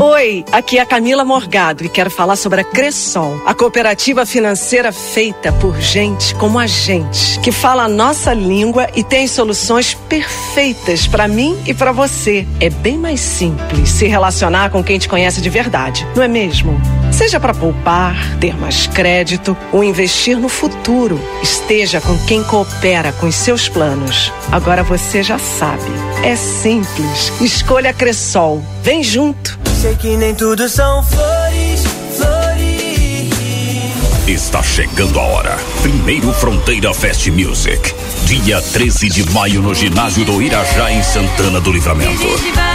Oi, aqui é a Camila Morgado e quero falar sobre a Cressol, a cooperativa financeira feita por gente como a gente, que fala a nossa língua e tem soluções perfeitas para mim e para você. É bem mais simples se relacionar com quem te conhece de verdade, não é mesmo? Seja para poupar, ter mais crédito ou investir no futuro, esteja com quem coopera com os seus planos. Agora você já sabe. É simples. Escolha a Cressol. Vem junto. Sei que nem tudo são flores, flores. Está chegando a hora. Primeiro Fronteira Fest Music. Dia 13 de maio no ginásio do Irajá, em Santana do Livramento.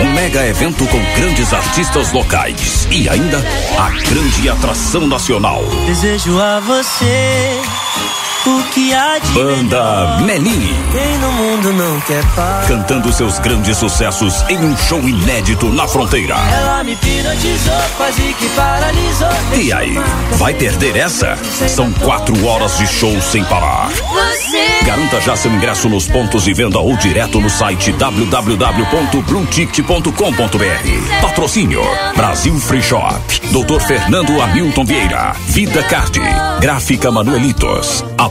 Um mega evento com grandes artistas locais. E ainda a grande atração nacional. Desejo a você o que há de Banda Melim. Quem no mundo não quer paz. Cantando seus grandes sucessos em um show inédito na fronteira. Ela me hipnotizou, quase que paralisou. E aí, vai perder essa? São quatro horas de show sem parar. Você. Garanta já seu ingresso nos pontos de venda ou direto no site www.blueticket.com.br. Patrocínio Brasil Free Shop, Dr. Fernando Hamilton Vieira, Vida Card, Gráfica Manuelitos,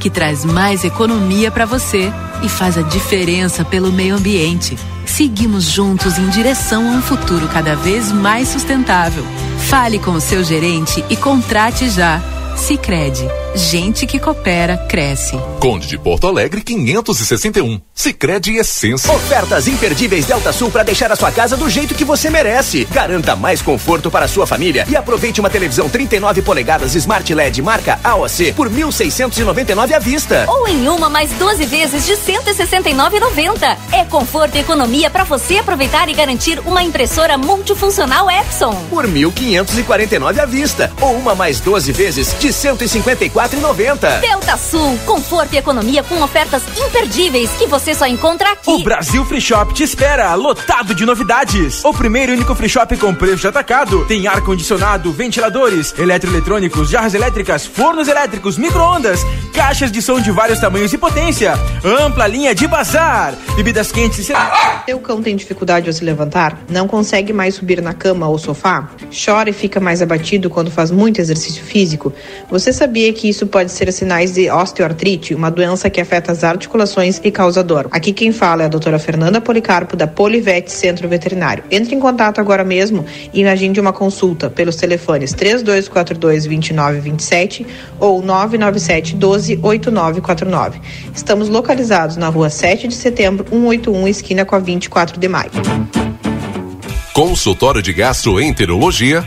que traz mais economia para você e faz a diferença pelo meio ambiente. Seguimos juntos em direção a um futuro cada vez mais sustentável. Fale com o seu gerente e contrate já. Sicredi, gente que coopera cresce. Conde de Porto Alegre 561. Sicredi Essência. Ofertas imperdíveis Delta Sul para deixar a sua casa do jeito que você merece. Garanta mais conforto para a sua família e aproveite uma televisão 39 polegadas Smart LED marca AOC por 1.699 à vista. Ou em uma mais 12 vezes de 169,90. É conforto e economia para você aproveitar e garantir uma impressora multifuncional Epson. Por 1.549 à vista. Ou uma mais 12 vezes de 154,90. Delta Sul, conforto e economia com ofertas imperdíveis que você só encontra aqui. O Brasil Free Shop te espera, lotado de novidades. O primeiro e único free shop com preço de atacado. Tem ar-condicionado, ventiladores, eletroeletrônicos, jarras elétricas, fornos elétricos, micro-ondas, caixas de som de vários tamanhos e potência, ampla linha de bazar, bebidas quentes e... Seu cão tem dificuldade ao se levantar? Não consegue mais subir na cama ou sofá? Chora e fica mais abatido quando faz muito exercício físico? Você sabia que isso pode ser sinais de osteoartrite, uma doença que afeta as articulações e causa dor? Aqui quem fala é a doutora Fernanda Policarpo, da Polivete Centro Veterinário. Entre em contato agora mesmo e agende uma consulta pelos telefones 3242 2927 ou 997 12 8949. Estamos localizados na rua 7 de setembro, 181, esquina com a 24 de maio. Consultório de Gastroenterologia,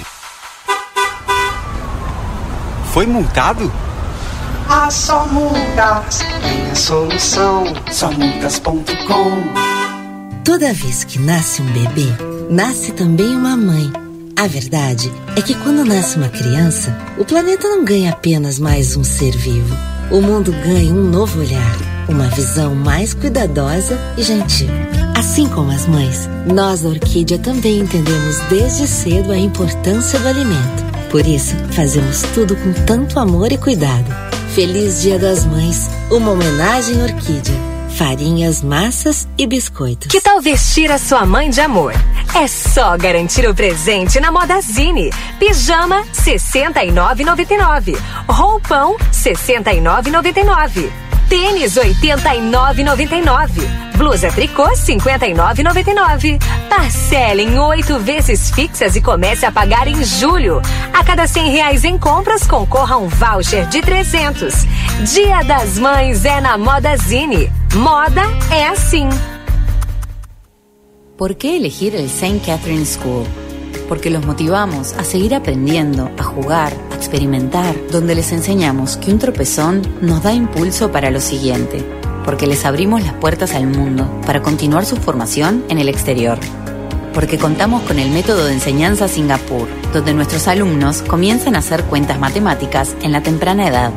Foi multado? A Só Multas tem a solução. Somultas.com Toda vez que nasce um bebê, nasce também uma mãe. A verdade é que quando nasce uma criança, o planeta não ganha apenas mais um ser vivo. O mundo ganha um novo olhar, uma visão mais cuidadosa e gentil. Assim como as mães, nós da Orquídea também entendemos desde cedo a importância do alimento. Por isso, fazemos tudo com tanto amor e cuidado. Feliz Dia das Mães, uma homenagem Orquídea farinhas, massas e biscoitos. Que tal vestir a sua mãe de amor? É só garantir o presente na Modazine. Pijama R$ 69,99. Roupão R$ 69,99. Tênis R$ 89,99. Blusa tricô R$ 59,99. Parcele em oito vezes fixas e comece a pagar em julho. A cada cem reais em compras, concorra a um voucher de 300. Dia das Mães é na Modazine. Moda é assim. ¿Por qué elegir el St. Catherine School? Porque los motivamos a seguir aprendiendo, a jugar, a experimentar, donde les enseñamos que un tropezón nos da impulso para lo siguiente, porque les abrimos las puertas al mundo para continuar su formación en el exterior. Porque contamos con el método de enseñanza Singapur, donde nuestros alumnos comienzan a hacer cuentas matemáticas en la temprana edad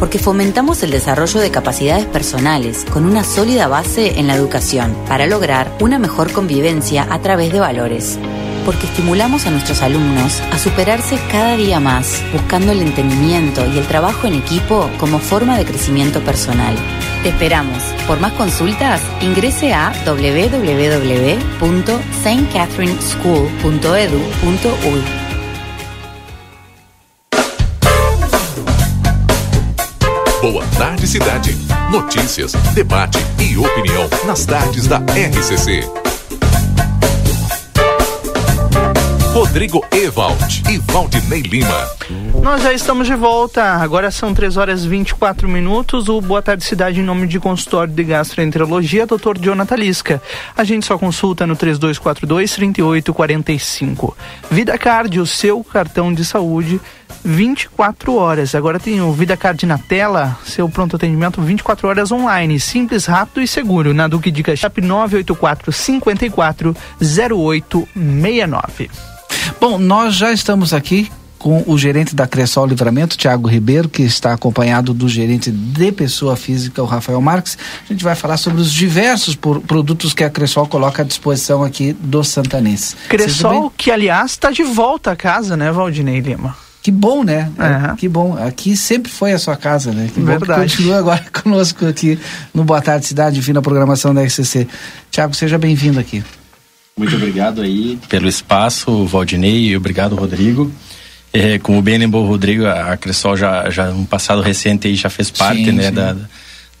porque fomentamos el desarrollo de capacidades personales con una sólida base en la educación para lograr una mejor convivencia a través de valores. Porque estimulamos a nuestros alumnos a superarse cada día más, buscando el entendimiento y el trabajo en equipo como forma de crecimiento personal. Te esperamos. Por más consultas, ingrese a www.stcatherineschool.edu.uy. Boa Tarde Cidade. Notícias, debate e opinião nas tardes da RCC. Rodrigo Ewald e Valdinei Lima. Nós já estamos de volta. Agora são 3 horas e 24 minutos. O Boa Tarde Cidade, em nome de consultório de gastroenterologia, Dr. Jonathan Lisca. A gente só consulta no 3242-3845. Vida Card, o seu cartão de saúde 24 horas. Agora tem o Vida Card na tela, seu pronto atendimento 24 horas online, simples, rápido e seguro. Na Duque de Caxias 984 54 0869. Bom, nós já estamos aqui com o gerente da Cressol Livramento, Tiago Ribeiro, que está acompanhado do gerente de pessoa física, o Rafael Marques. A gente vai falar sobre os diversos por, produtos que a Cressol coloca à disposição aqui do Santanense. Cressol, que aliás está de volta a casa, né, Valdinei Lima? Que bom, né? É. Que bom. Aqui sempre foi a sua casa, né? Que Verdade. bom que continua agora conosco aqui no Boa Tarde Cidade, enfim, na programação da RCC. Tiago, seja bem-vindo aqui. Muito obrigado aí pelo espaço, Valdinei, e obrigado, Rodrigo. É, como bem lembrou o Rodrigo, a Cressol já, já no passado recente aí já fez parte, Sim, né, sim. da,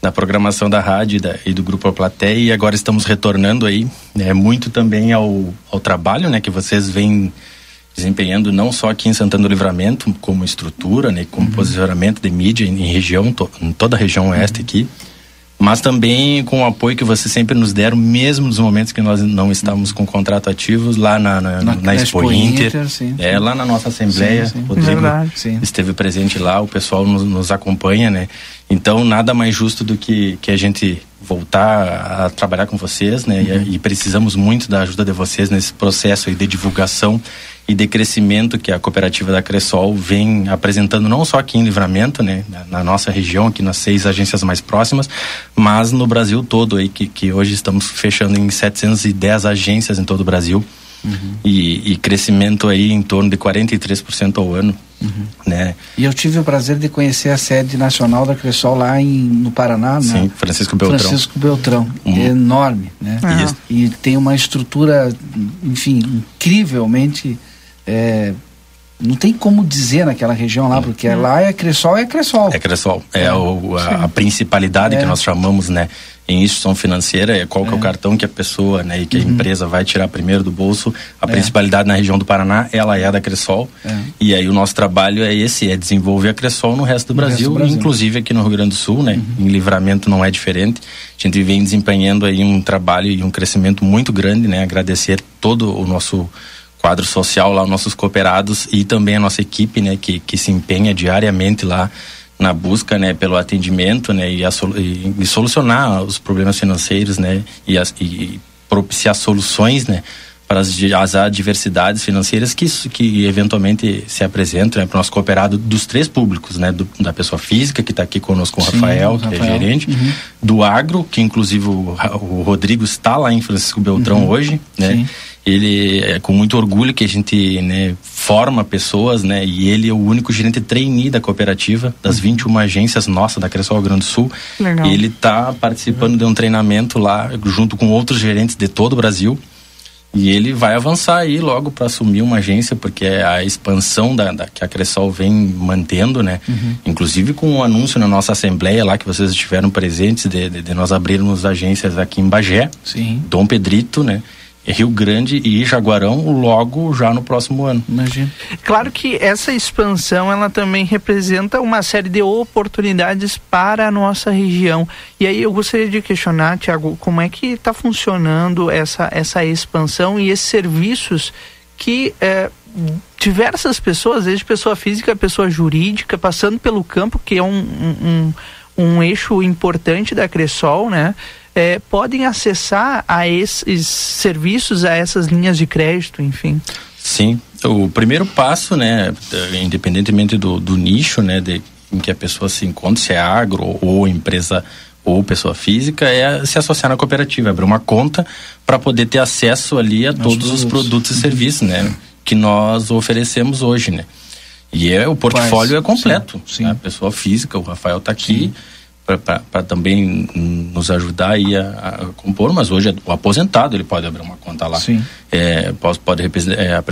da programação da rádio e, da, e do Grupo A Plateia e agora estamos retornando aí, né, muito também ao, ao trabalho, né, que vocês vêm desempenhando não só aqui em Santana do Livramento, como estrutura, né, como posicionamento de mídia em, em região, to, em toda a região oeste aqui, mas também com o apoio que vocês sempre nos deram, mesmo nos momentos que nós não estávamos com contrato ativos, lá na, na, Na- na Expo, Expo Inter, Inter, sim, é, sim. lá na nossa Assembleia, Sim, sim. Rodrigo Verdade. Esteve presente lá, o pessoal nos, nos acompanha, né? Então, nada mais justo do que, que a gente voltar a trabalhar com vocês, né? Uhum. E, e precisamos muito da ajuda de vocês nesse processo aí de divulgação e de crescimento que a cooperativa da Cressol vem apresentando não só aqui em Livramento, né, na, nossa região, aqui nas seis agências mais próximas, mas no Brasil todo aí que, que hoje estamos fechando em 710 agências em todo o Brasil e, e crescimento aí em torno de 43% ao ano, né? E eu tive o prazer de conhecer a sede nacional da Cressol lá em, no Paraná, Sim, né? Francisco Beltrão. Francisco Beltrão. Uhum. É enorme, né? E tem uma estrutura, enfim, incrivelmente. É, não tem como dizer naquela região lá, porque lá é Cressol, é Cressol. É Cressol. É, o, a, a principalidade É. que nós chamamos, né? Em instituição financeira, é qual que é o cartão que a pessoa, né, e que a Uhum. empresa vai tirar primeiro do bolso. A É. principalidade na região do Paraná, ela é a da Cressol. É. E aí o nosso trabalho é esse, é desenvolver a Cressol no resto do No resto Brasil, do Brasil. Uhum. inclusive aqui no Rio Grande do Sul, né? Em Livramento não é diferente. A gente vem desempenhando aí um trabalho e um crescimento muito grande, né? Agradecer todo o nosso quadro social lá, os nossos cooperados e também a nossa equipe, né, que, que se empenha diariamente lá na busca, né, pelo atendimento, né, e, a e, e solucionar os problemas financeiros, né, e, as, e propiciar soluções, né, para as, as adversidades financeiras que, que eventualmente se apresentam né, para o nosso cooperado dos três públicos, né, do- da pessoa física que está aqui conosco, o Sim, Rafael, que é Rafael. gerente, Uhum. do agro, que inclusive o, o Rodrigo está lá em Francisco Beltrão Uhum. hoje, né? Sim. Ele é com muito orgulho que a gente né, forma pessoas, né? E ele é o único gerente trainee da cooperativa, das 21 agências nossas da Cressol Grande do Sul. Legal. E ele está participando de um treinamento lá junto com outros gerentes de todo o Brasil. E ele vai avançar aí logo para assumir uma agência, porque é a expansão da, da- que a Cressol vem mantendo, né? Inclusive com um anúncio na nossa assembleia lá que vocês estiveram presentes de, de, de nós abrirmos agências aqui em Bagé, Sim. Dom Pedrito, né? Rio Grande e Jaguarão logo já no próximo ano. Imagina. Claro que essa expansão ela também representa uma série de oportunidades para a nossa região. E aí eu gostaria de questionar, Tiago, como é que está funcionando essa, essa expansão e esses serviços que eh, diversas pessoas, desde pessoa física, pessoa jurídica, passando pelo campo, que é um, um, um, um eixo importante da Cressol, né? Eh, podem acessar a esses serviços, a essas linhas de crédito, enfim. Sim, o primeiro passo, né, independentemente do, do nicho, né, de, em que a pessoa se encontra, se é agro ou empresa ou pessoa física, é se associar na cooperativa, abrir uma conta para poder ter acesso ali a todos os produtos. e serviços, né, que nós oferecemos hoje, né. E é o portfólio Quais? é completo. Sim, né? A pessoa física, o Rafael está aqui para também nos ajudar aí a, a compor, mas hoje é o aposentado ele pode abrir uma conta lá. Sim. É, pode pode é,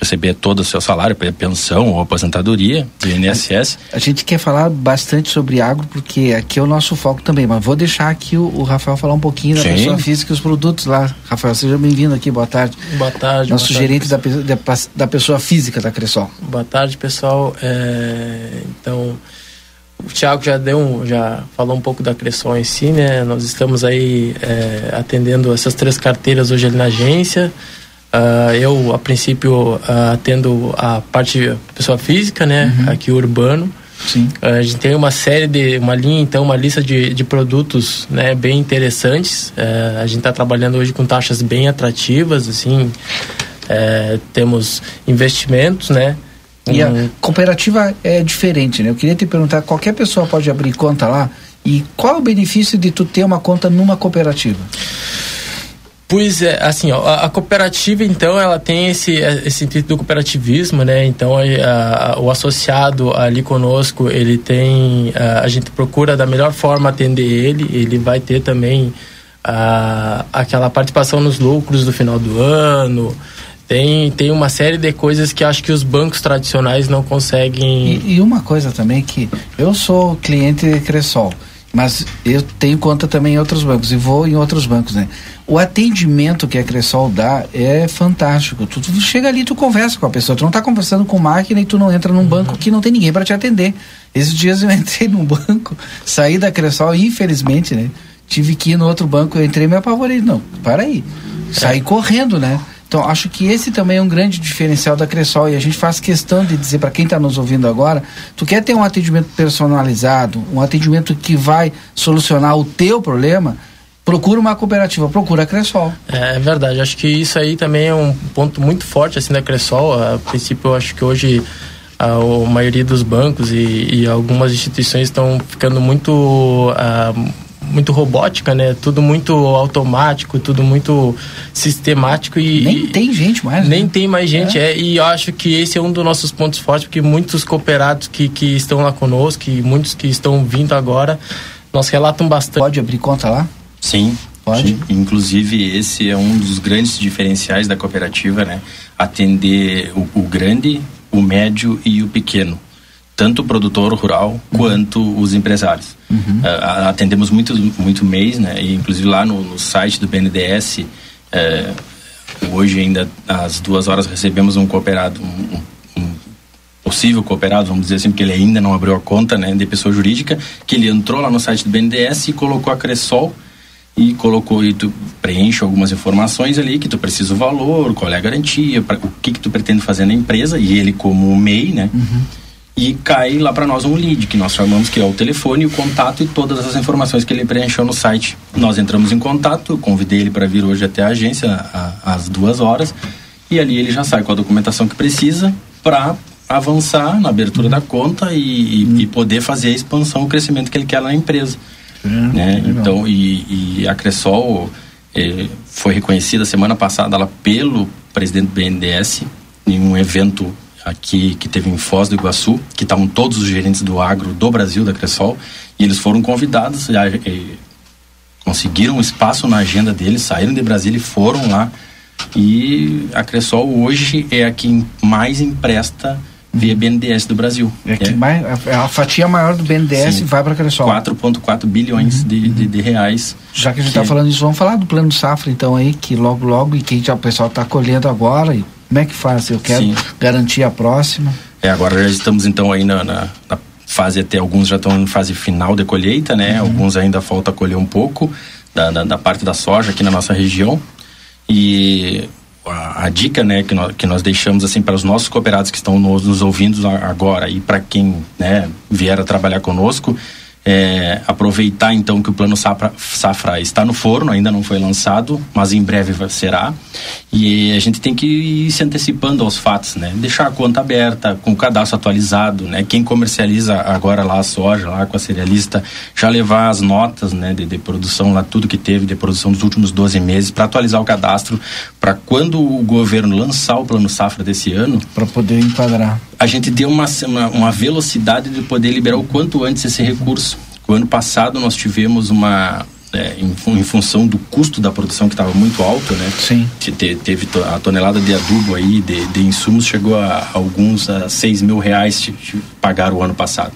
receber todo o seu salário, pensão ou aposentadoria do INSS. A gente quer falar bastante sobre agro, porque aqui é o nosso foco também, mas vou deixar aqui o, o Rafael falar um pouquinho da Sim. pessoa física e os produtos lá. Rafael, seja bem-vindo aqui, boa tarde. Boa tarde. Nosso boa tarde, gerente da, pe- da, da pessoa física da Cressol. Boa tarde, pessoal. É, então, o Thiago já deu, um- já falou um pouco da Cressol em si, né? Nós estamos aí é, atendendo essas três carteiras hoje ali na agência. Uh, eu, a princípio, uh, atendo a parte pessoa física, né? Uhum. Aqui urbano. Sim. Uh, a gente tem uma série de, uma linha, então, uma lista de, de produtos, né? Bem interessantes. a gente está trabalhando hoje com taxas bem atrativas, assim. temos investimentos, né? E a cooperativa é diferente, né? Eu queria te perguntar, qualquer pessoa pode abrir conta lá? E qual é o benefício de tu ter uma conta numa cooperativa? Pois é, assim, ó, a, a, cooperativa, então, ela tem esse, esse intuito do cooperativismo, né? Então, a, a, o associado ali conosco, ele tem... A, gente procura da melhor forma atender ele, ele vai ter também aquela participação nos lucros do final do ano, tem, tem uma série de coisas que acho que os bancos tradicionais não conseguem. E, e uma coisa também que eu sou cliente de Cressol, mas eu tenho conta também em outros bancos e vou em outros bancos, né? O atendimento que a Cressol dá é fantástico. Tu, tu chega ali, tu conversa com a pessoa, tu não está conversando com máquina e tu não entra num uhum. banco que não tem ninguém para te atender. Esses dias eu entrei num banco, saí da Cressol, infelizmente, né? Tive que ir no outro banco, eu entrei e me apavorei. Não, para aí. Saí é. correndo, né? Então, acho que esse também é um grande diferencial da Cressol e a gente faz questão de dizer para quem está nos ouvindo agora, tu quer ter um atendimento personalizado, um atendimento que vai solucionar o teu problema, procura uma cooperativa, procura a Cressol. É, é, verdade, acho que isso aí também é um ponto muito forte assim da Cressol. A princípio, eu acho que hoje a, a maioria dos bancos e, e algumas instituições estão ficando muito muito robótica, né? Tudo muito automático, tudo muito sistemático e nem tem gente mais. Nem né? tem mais gente, é. é. E eu acho que esse é um dos nossos pontos fortes, porque muitos cooperados que, que estão lá conosco, e muitos que estão vindo agora, nós relatam bastante. Pode abrir conta lá? Sim. Pode. Sim. Inclusive esse é um dos grandes diferenciais da cooperativa, né? Atender o, o grande, o médio e o pequeno tanto o produtor rural uhum. quanto os empresários. Uhum. Uh, atendemos muito, muito mês, né? E, inclusive lá no, no site do BNDES, uh, eh, hoje ainda às duas horas recebemos um cooperado, um, um, possível cooperado, vamos dizer assim, porque ele ainda não abriu a conta, né? De pessoa jurídica, que ele entrou lá no site do BNDES e colocou a Cressol e colocou e tu preenche algumas informações ali que tu precisa o valor, qual é a garantia, pra, o que que tu pretende fazer na empresa e ele como MEI, né? Uhum e cai lá para nós um lead, que nós chamamos que é o telefone, o contato e todas as informações que ele preencheu no site. Nós entramos em contato, convidei ele para vir hoje até a agência a, às duas horas e ali ele já sai com a documentação que precisa para avançar na abertura da conta e, e, e, poder fazer a expansão, o crescimento que ele quer na empresa. É, né? Então, e, e a Cressol eh, foi reconhecida semana passada lá pelo presidente do BNDES em um evento aqui que teve em Foz do Iguaçu, que estavam todos os gerentes do agro do Brasil, da Cressol, e eles foram convidados, já, e, conseguiram um espaço na agenda deles, saíram de Brasília e foram lá. E a Cressol hoje é a que mais empresta via BNDES do Brasil. É, que é. Mais, a, a, fatia maior do BNDES Sim. vai para a Cressol. 4,4 bilhões uhum. de, de, de, reais. Já que a gente está é... falando isso, vamos falar do plano safra então aí, que logo, logo, e que já, o pessoal está colhendo agora, e como é que faz? Eu quero Sim. garantir a próxima. É, agora já estamos então aí na, na, na fase até, alguns já estão em fase final de colheita, né? Uhum. Alguns ainda falta colher um pouco da, da, da, parte da soja aqui na nossa região. E a, a dica, né, que nós, que nós deixamos assim para os nossos cooperados que estão nos, nos ouvindo agora e para quem, né, vier a trabalhar conosco, é, aproveitar então que o plano safra, safra, está no forno, ainda não foi lançado, mas em breve será. E a gente tem que ir se antecipando aos fatos, né? Deixar a conta aberta, com o cadastro atualizado, né? Quem comercializa agora lá a soja, lá com a cerealista, já levar as notas, né, de, de produção lá, tudo que teve de produção dos últimos 12 meses, para atualizar o cadastro, para quando o governo lançar o plano safra desse ano. Para poder enquadrar a gente deu uma, uma, uma, velocidade de poder liberar o quanto antes esse recurso. O ano passado nós tivemos uma. É, em, em, função do custo da produção que estava muito alto, né? Sim. Te, teve a tonelada de adubo aí, de, de insumos, chegou a, a alguns a 6 mil reais de, de pagar o ano passado.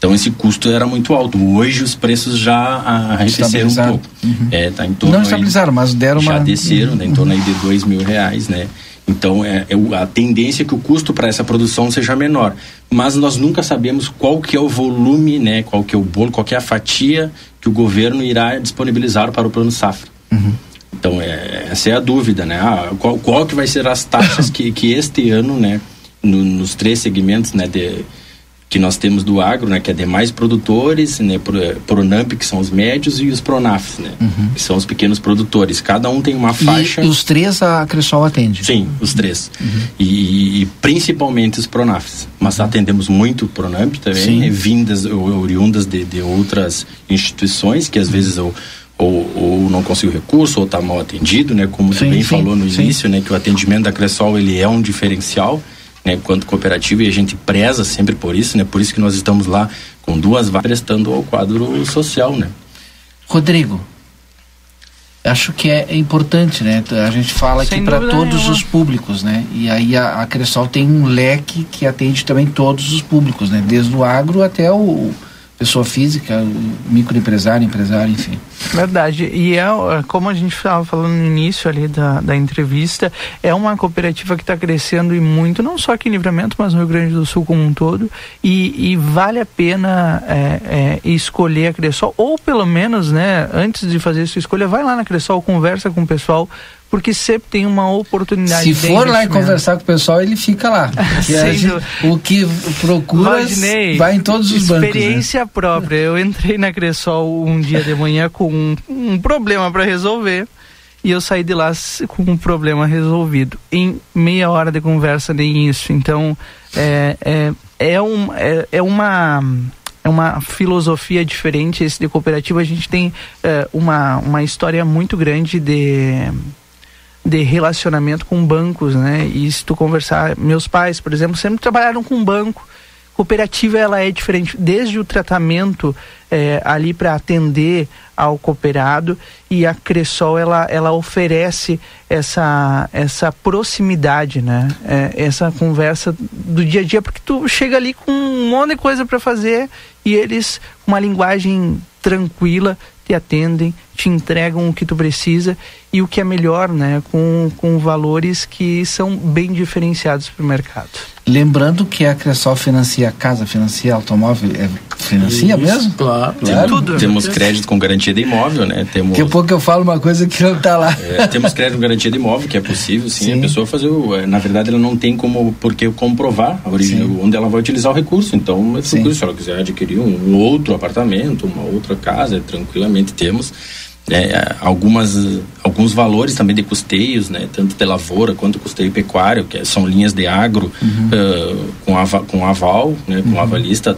Então esse custo era muito alto. Hoje os preços já arrefeceram um pouco. Uhum. É, tá em torno Não estabilizaram, aí, mas deram já uma... Já desceram, uhum. né, em torno aí de 2 mil reais, né? Então, é, é, a tendência é que o custo para essa produção seja menor. Mas nós nunca sabemos qual que é o volume, né, qual que é o bolo, qual que é a fatia que o governo irá disponibilizar para o plano safra. Uhum. Então, é, essa é a dúvida, né? Ah, qual, qual que vai ser as taxas que, que este ano, né, no, nos três segmentos, né, de, que nós temos do agro, né, que é demais produtores, né, Pronamp, que são os médios, e os Pronafs, né, uhum. que são os pequenos produtores. Cada um tem uma faixa. E, os três a Cressol atende? Sim, os três. Uhum. E, e, principalmente os Pronafs. Mas uhum. atendemos muito Pronamp também, né, vindas ou oriundas de, de outras instituições que às uhum. vezes ou, ou, ou, não conseguiu recurso ou está mal atendido, né, como sim, também sim, falou no sim. início, né, que o atendimento da Cressol ele é um diferencial né, quanto cooperativa e a gente preza sempre por isso, né? Por isso que nós estamos lá com duas vagas prestando ao quadro social, né? Rodrigo, acho que é importante, né? A gente fala Sem aqui para todos nenhuma. os públicos, né? E aí a, a Cressol tem um leque que atende também todos os públicos, né? Desde o agro até o pessoa física, microempresário, empresário, enfim. Verdade. E é, é como a gente estava falando no início ali da, da entrevista, é uma cooperativa que está crescendo e muito, não só aqui em Livramento, mas no Rio Grande do Sul como um todo. E, e vale a pena é, é, escolher a Cressol, ou pelo menos, né, antes de fazer sua escolha, vai lá na Cressol, conversa com o pessoal porque sempre tem uma oportunidade. Se for lá e conversar com o pessoal, ele fica lá. gente, o que procura vai em todos os bancos. Né? Experiência né? própria. Eu entrei na Cressol um dia de manhã com um, um problema para resolver e eu saí de lá com um problema resolvido. Em meia hora de conversa, nem isso. Então, é, é, é, um, é, é uma é uma filosofia diferente esse de cooperativa. A gente tem é, uma, uma história muito grande de de relacionamento com bancos, né? E se tu conversar, meus pais, por exemplo, sempre trabalharam com banco. Cooperativa ela é diferente, desde o tratamento é, ali para atender ao cooperado e a Cressol ela, ela oferece essa, essa proximidade, né? É, essa conversa do dia a dia, porque tu chega ali com um monte de coisa para fazer e eles, com uma linguagem tranquila, te atendem, te entregam o que tu precisa e o que é melhor, né, com, com valores que são bem diferenciados para o mercado. Lembrando que a Cressol financia casa, financia automóvel, é, financia Isso, mesmo? Claro, claro. Tudo. Temos crédito com garantia de imóvel, né? Temos... Daqui a pouco eu falo uma coisa que não está lá. É, temos crédito com garantia de imóvel, que é possível, sim, sim, a pessoa fazer, o, é, na verdade ela não tem como, porque comprovar a origem, onde ela vai utilizar o recurso, então é tranquilo, se ela quiser adquirir um outro apartamento, uma outra casa, tranquilamente temos é, algumas, alguns valores também de custeios, né, tanto de lavoura quanto custeio pecuário, que são linhas de agro uhum. uh, com, ava, com aval, né, com uhum. avalista,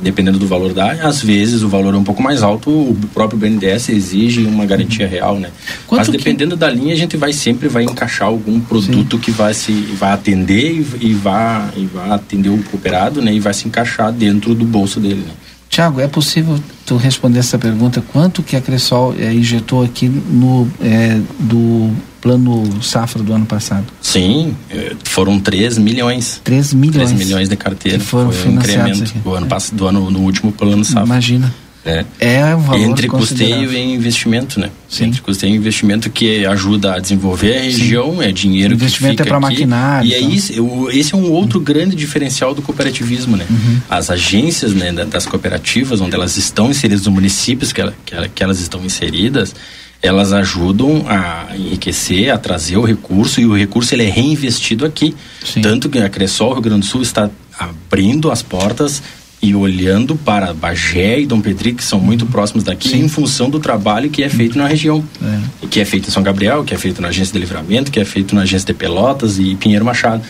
dependendo do valor da área. Às vezes o valor é um pouco mais alto, o próprio BNDES exige uma garantia uhum. real, né. Quanto Mas dependendo que... da linha, a gente vai sempre vai encaixar algum produto Sim. que vai se vai atender e, e, vai, e vai atender o cooperado, né, e vai se encaixar dentro do bolso dele, né. Tiago, é possível tu responder essa pergunta? Quanto que a Cressol é, injetou aqui no é, do plano safra do ano passado? Sim, eh, foram 3 milhões. 3 milhões. 3 milhões de carteira. Que foram Foi um incremento do ano, do ano no último plano safra. Imagina. É, é um valor Entre custeio e investimento, né? Sim. Entre custeio e investimento que ajuda a desenvolver a região, Sim. é dinheiro investimento que fica é para maquinário. E é isso, esse é um outro uhum. grande diferencial do cooperativismo, né? Uhum. As agências né, das cooperativas, onde elas estão inseridas, nos municípios que, ela, que elas estão inseridas, elas ajudam a enriquecer, a trazer o recurso e o recurso ele é reinvestido aqui. Sim. Tanto que a Cressol Rio Grande do Sul está abrindo as portas e olhando para Bagé e Dom Pedro, que são muito próximos daqui, Sim. em função do trabalho que é feito na região. É. Que é feito em São Gabriel, que é feito na Agência de Livramento, que é feito na Agência de Pelotas e Pinheiro Machado,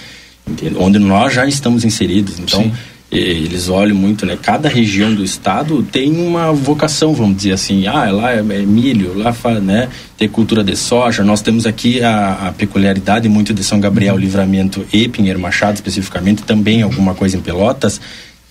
onde nós já estamos inseridos. Então, Sim. eles olham muito, né? Cada região do estado tem uma vocação, vamos dizer assim. Ah, lá é, é milho, lá né? tem cultura de soja. Nós temos aqui a, a peculiaridade muito de São Gabriel, uhum. Livramento e Pinheiro Machado, especificamente, também alguma coisa em Pelotas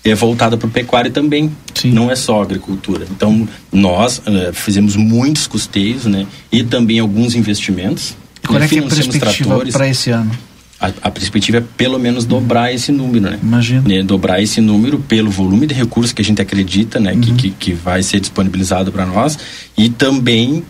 é voltada para o pecuário também, Sim. não é só agricultura. Então, nós uh, fizemos muitos custeios, né? E também alguns investimentos. Qual é, que é a perspectiva para esse ano? A, a, perspectiva é pelo menos dobrar uhum. esse número, né? Imagina. Né? Dobrar esse número pelo volume de recursos que a gente acredita, né? Uhum. Que, que, que vai ser disponibilizado para nós e também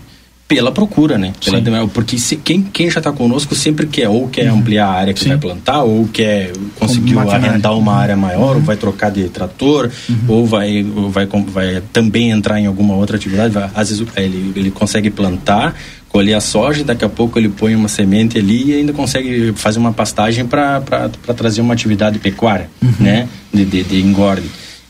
pela procura, né? Pela demanda, porque se, quem, quem já está conosco sempre quer ou quer uhum. ampliar a área que Sim. vai plantar, ou quer conseguir arrendar uma área maior, uhum. ou vai trocar de trator, uhum. ou vai, ou vai, vai também entrar em alguma outra atividade. Vai, às vezes ele, ele consegue plantar colher a soja, daqui a pouco ele põe uma semente ali e ainda consegue fazer uma pastagem para trazer uma atividade pecuária, uhum. né? De, de, de, engorde.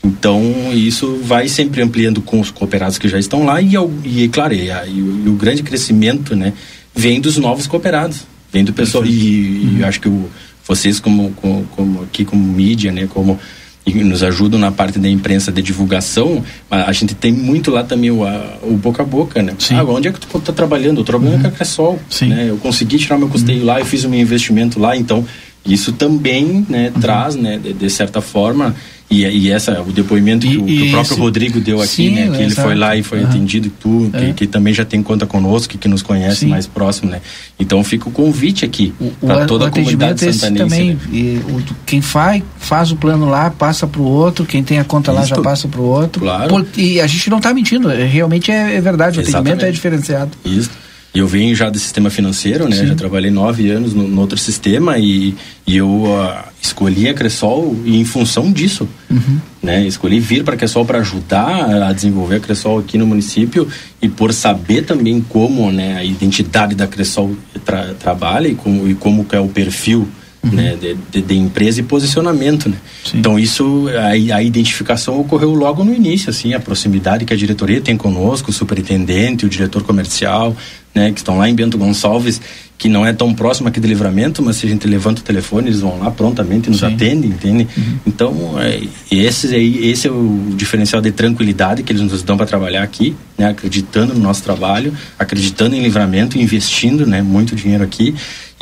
Então, isso vai sempre ampliando com os cooperados que já estão lá e, e claro, e, e, o, e o grande crescimento, né? Vem dos novos cooperados, vem do pessoal. E, uhum. acho que o, vocês, como, como, como, aqui, como mídia, né? Como e nos ajudam na parte da imprensa de divulgação, a, gente tem muito lá também o, a, o boca a boca, né? Sim. Ah, onde é que tu está trabalhando? Eu trabalho uhum. com a Cressol, né? Eu consegui tirar meu custeio uhum. lá, eu fiz o meu investimento lá, então isso também, né, uhum. traz, né, de, de certa forma, e, e essa, o depoimento que, o, que o próprio Rodrigo deu aqui, Sim, né? Que ele foi lá e foi uhum. atendido tu, é. que, que, também já tem conta conosco, que nos conhece Sim. mais próximo, né? Então fica o convite aqui para toda a comunidade santanense. Também, né? e, o, quem faz, faz o plano lá, passa para o outro, quem tem a conta Isso. lá já passa para o outro. Claro. Por, e a gente não está mentindo, é, realmente é, é verdade, o Exatamente. atendimento é diferenciado. Isso. E eu venho já do sistema financeiro, né? Sim. Já trabalhei nove anos no, no outro sistema e, e eu uh, escolhi a Cressol em função disso, uhum. né? Escolhi vir para a Cressol para ajudar a desenvolver a Cressol aqui no município e por saber também como, né, a identidade da Cressol tra trabalha e como, e como é o perfil Uhum. Né, de, de, de, empresa e posicionamento, né? Então isso, a, a, identificação ocorreu logo no início, assim, a proximidade que a diretoria tem conosco, o superintendente, o diretor comercial, né, que estão lá em Bento Gonçalves, que não é tão próximo aqui do livramento, mas se a gente levanta o telefone, eles vão lá prontamente nos Sim. atendem, entende? Uhum. Então, é, esse, aí, esse é o diferencial de tranquilidade que eles nos dão para trabalhar aqui, né, acreditando no nosso trabalho, acreditando em livramento, investindo né, muito dinheiro aqui.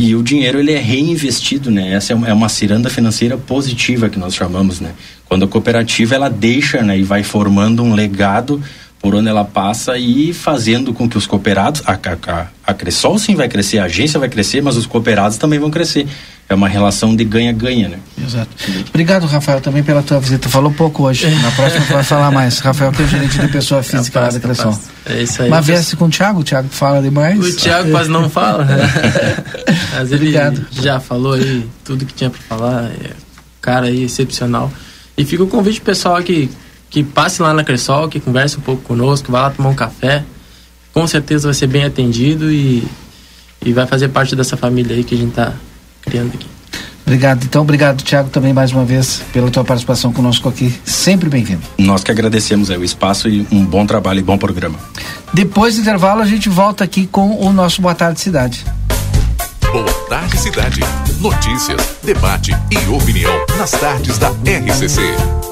E o dinheiro ele é reinvestido, né? Essa é uma, é uma ciranda financeira positiva que nós chamamos, né? Quando a cooperativa ela deixa, né, e vai formando um legado por onde ela passa e fazendo com que os cooperados, a, a, a Cressol sim vai crescer, a agência vai crescer, mas os cooperados também vão crescer. É uma relação de ganha-ganha, né? Exato. Obrigado, Rafael, também pela tua visita. Falou pouco hoje. Na próxima tu vai falar mais. Rafael, que é o gerente de pessoa física lá da Cressol. É isso aí. Mas viesse com o Thiago, o Thiago fala demais. O Thiago quase não fala. mas ele Obrigado. já falou aí tudo que tinha para falar. É cara aí excepcional. E fica o convite pessoal que que passe lá na Cressol, que converse um pouco conosco, vá lá tomar um café. Com certeza vai ser bem atendido e, e vai fazer parte dessa família aí que a gente está criando aqui. Obrigado. Então, obrigado, Tiago, também mais uma vez pela tua participação conosco aqui. Sempre bem-vindo. Nós que agradecemos aí, o espaço e um bom trabalho e bom programa. Depois do intervalo, a gente volta aqui com o nosso Boa Tarde Cidade. Boa Tarde Cidade. Notícias, debate e opinião nas tardes da RCC.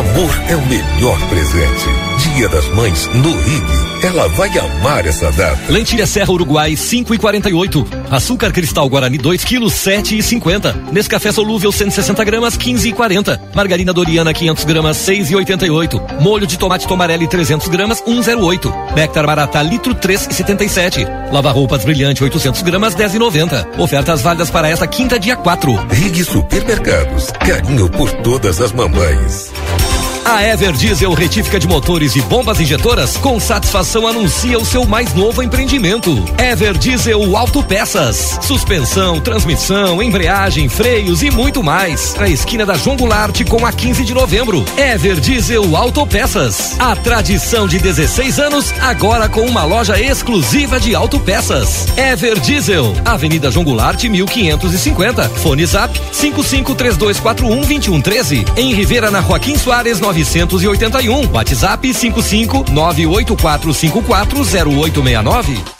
Amor é o melhor presente. Dia das Mães no Rig. Ela vai amar essa data. Lentilha Serra Uruguai 5 e 48. Açúcar Cristal Guarani 2 quilos 7 e 50. Nescafé solúvel 160 gramas 15 e 40. Margarina Doriana 500 gramas 6 e 88. Molho de tomate tomarelli 300 gramas 108. Nectar Maratá litro 3 e 77. Lava roupas brilhante 800 gramas 10 e 90. Ofertas válidas para esta quinta dia 4. Rig Supermercados. Carinho por todas as mamães. A Ever Diesel Retífica de Motores e Bombas Injetoras com satisfação anuncia o seu mais novo empreendimento. Ever Diesel Autopeças. Suspensão, transmissão, embreagem, freios e muito mais. Na esquina da João Goulart com a 15 de novembro. Ever Diesel Autopeças. A tradição de 16 anos agora com uma loja exclusiva de autopeças. Ever Diesel. Avenida João Goulart 1550. Fone Zap 553241 2113. Em Rivera na Joaquim Soares 981. WhatsApp 55 984540869.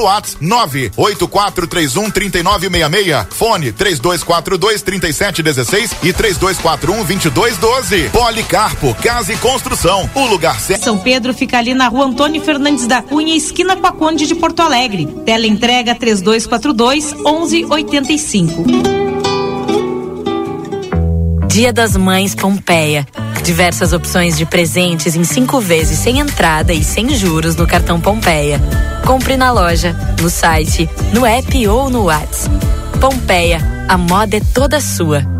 pelo WhatsApp 98431 3966. Fone 3242 3716 e 3241 2212. Policarpo, Casa e Construção. O lugar certo. São Pedro fica ali na rua Antônio Fernandes da Cunha, esquina com a Conde de Porto Alegre. Tela entrega 3242 1185. Dia das Mães Pompeia Diversas opções de presentes em cinco vezes sem entrada e sem juros no cartão Pompeia. Compre na loja, no site, no app ou no WhatsApp. Pompeia, a moda é toda sua.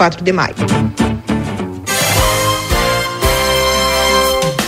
24 de maio.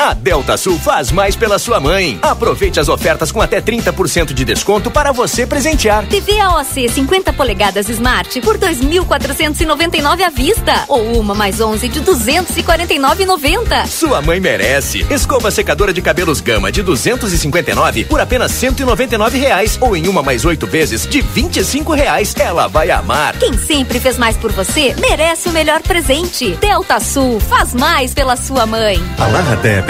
A Delta Sul faz mais pela sua mãe. Aproveite as ofertas com até 30% de desconto para você presentear. TV AOC 50 polegadas Smart por 2.499 à vista ou uma mais 11 de 249,90. Sua mãe merece. Escova secadora de cabelos Gama de 259 por apenas 199 reais ou em uma mais oito vezes de 25 reais. Ela vai amar. Quem sempre fez mais por você merece o melhor presente. Delta Sul faz mais pela sua mãe. A Larraté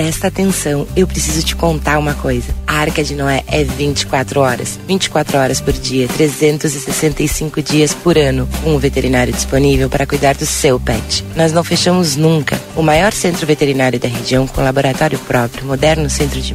Presta atenção, eu preciso te contar uma coisa. A Arca de Noé é 24 horas, 24 horas por dia, 365 dias por ano, um veterinário disponível para cuidar do seu pet. Nós não fechamos nunca. O maior centro veterinário da região com laboratório próprio, moderno centro de.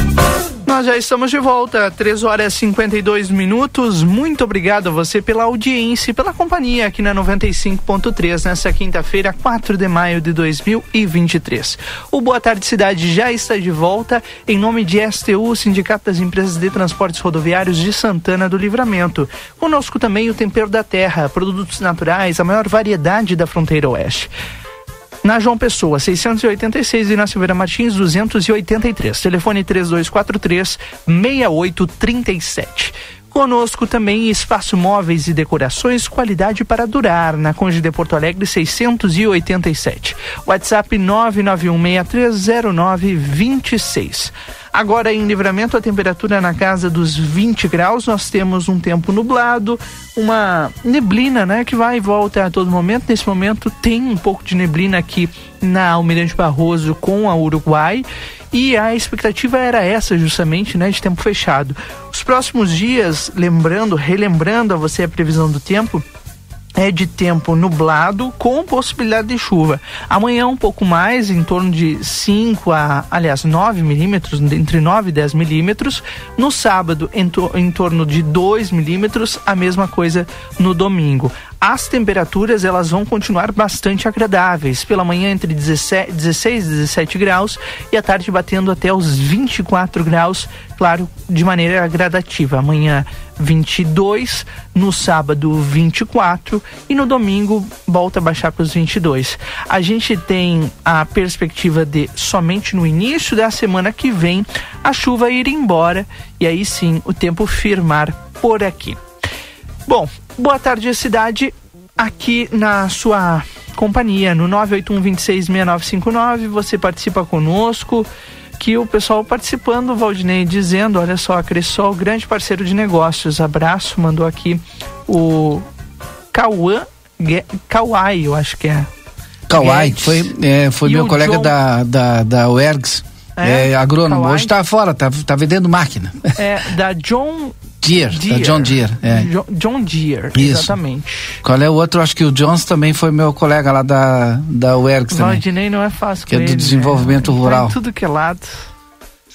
Nós já estamos de volta, 3 horas e 52 minutos. Muito obrigado a você pela audiência e pela companhia aqui na 95.3 nessa quinta-feira, 4 de maio de 2023. O Boa Tarde Cidade já está de volta em nome de STU, Sindicato das Empresas de Transportes Rodoviários de Santana do Livramento. Conosco também o Tempero da Terra, produtos naturais, a maior variedade da fronteira oeste na João Pessoa, 686 e na Silveira Martins, 283. Telefone 3243 6837. Conosco também Espaço Móveis e Decorações, qualidade para durar, na Conde de Porto Alegre 687. WhatsApp 991630926. Agora em livramento, a temperatura na casa dos 20 graus. Nós temos um tempo nublado, uma neblina, né? Que vai e volta a todo momento. Nesse momento tem um pouco de neblina aqui na Almirante Barroso com a Uruguai. E a expectativa era essa, justamente, né? De tempo fechado. Os próximos dias, lembrando, relembrando a você a previsão do tempo, é de tempo nublado com possibilidade de chuva. Amanhã um pouco mais, em torno de 5 a, aliás, 9 milímetros, entre 9 e 10 milímetros. No sábado, em, to, em torno de 2 milímetros, a mesma coisa no domingo. As temperaturas elas vão continuar bastante agradáveis. Pela manhã entre 17, 16 e 17 graus e à tarde batendo até os 24 graus, claro, de maneira gradativa. Amanhã 22, no sábado 24 e no domingo volta a baixar para os 22. A gente tem a perspectiva de somente no início da semana que vem a chuva ir embora e aí sim o tempo firmar por aqui. Bom, boa tarde cidade aqui na sua companhia no 981 26 6959, você participa conosco aqui o pessoal participando, Valdinei, dizendo, olha só, a Cressol, grande parceiro de negócios, abraço, mandou aqui o Cauã, Kauai, eu acho que é. Kauai, foi, é, foi meu colega John... da, da, da UERGS, é, é agrônomo, Kauai. hoje tá fora, tá, tá vendendo máquina. É, da John Deere, Deere. da John Deere. É. John Deere, Isso. exatamente. Qual é o outro? Acho que o Jones também foi meu colega lá da, da UERGS também. Valdinei não é fácil Que é do ele, desenvolvimento né? rural. Tudo que é lado.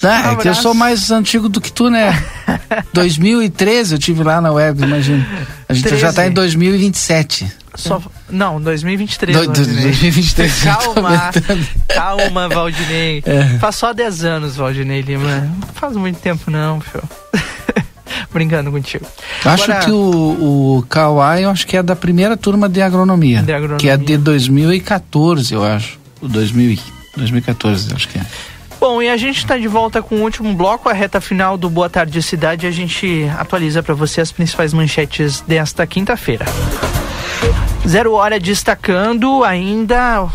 Ah, um é que eu sou mais antigo do que tu, né? 2013 eu tive lá na UERGS, imagina. A gente 13. já tá em 2027. Só, não, 2023. Do, 2023. Calma, calma, Valdinei. É. Faz só 10 anos, Valdinei Lima. Não faz muito tempo, não, filho. Brincando contigo. Acho Agora, que o, o Kauai, eu acho que é da primeira turma de agronomia, de agronomia. Que é de 2014, eu acho. O 2000, 2014, acho que é. Bom, e a gente está de volta com o último bloco, a reta final do Boa Tarde Cidade. A gente atualiza para você as principais manchetes desta quinta-feira. Zero Hora destacando ainda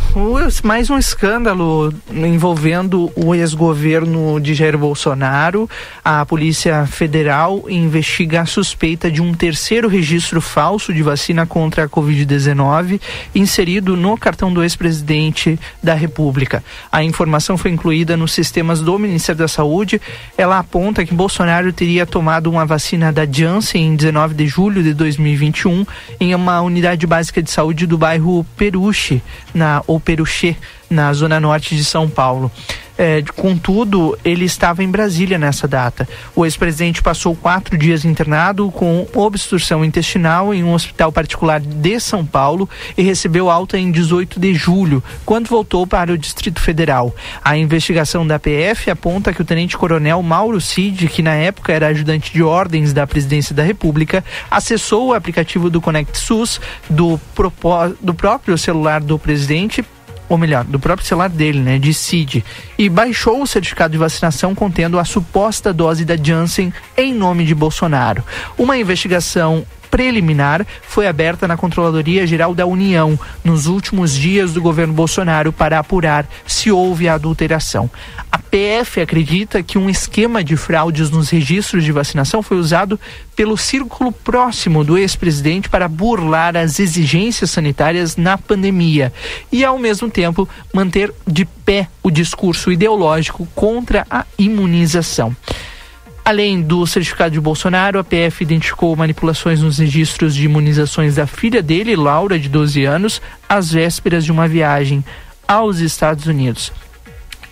mais um escândalo envolvendo o ex-governo de Jair Bolsonaro. A Polícia Federal investiga a suspeita de um terceiro registro falso de vacina contra a Covid-19 inserido no cartão do ex-presidente da República. A informação foi incluída nos sistemas do Ministério da Saúde. Ela aponta que Bolsonaro teria tomado uma vacina da Janssen em 19 de julho de 2021 em uma unidade básica de saúde do bairro Peruche, na ou Peruche, na zona norte de São Paulo. É, contudo, ele estava em Brasília nessa data. O ex-presidente passou quatro dias internado com obstrução intestinal em um hospital particular de São Paulo e recebeu alta em 18 de julho, quando voltou para o Distrito Federal. A investigação da PF aponta que o tenente-coronel Mauro Cid, que na época era ajudante de ordens da presidência da República, acessou o aplicativo do Conect SUS do, do próprio celular do presidente ou melhor, do próprio celular dele, né, de CID, e baixou o certificado de vacinação contendo a suposta dose da Janssen em nome de Bolsonaro. Uma investigação preliminar foi aberta na Controladoria Geral da União nos últimos dias do governo Bolsonaro para apurar se houve adulteração. A PF acredita que um esquema de fraudes nos registros de vacinação foi usado pelo círculo próximo do ex-presidente para burlar as exigências sanitárias na pandemia e, ao mesmo tempo, manter de pé o discurso ideológico contra a imunização. Além do certificado de Bolsonaro, a PF identificou manipulações nos registros de imunizações da filha dele, Laura, de 12 anos, às vésperas de uma viagem aos Estados Unidos.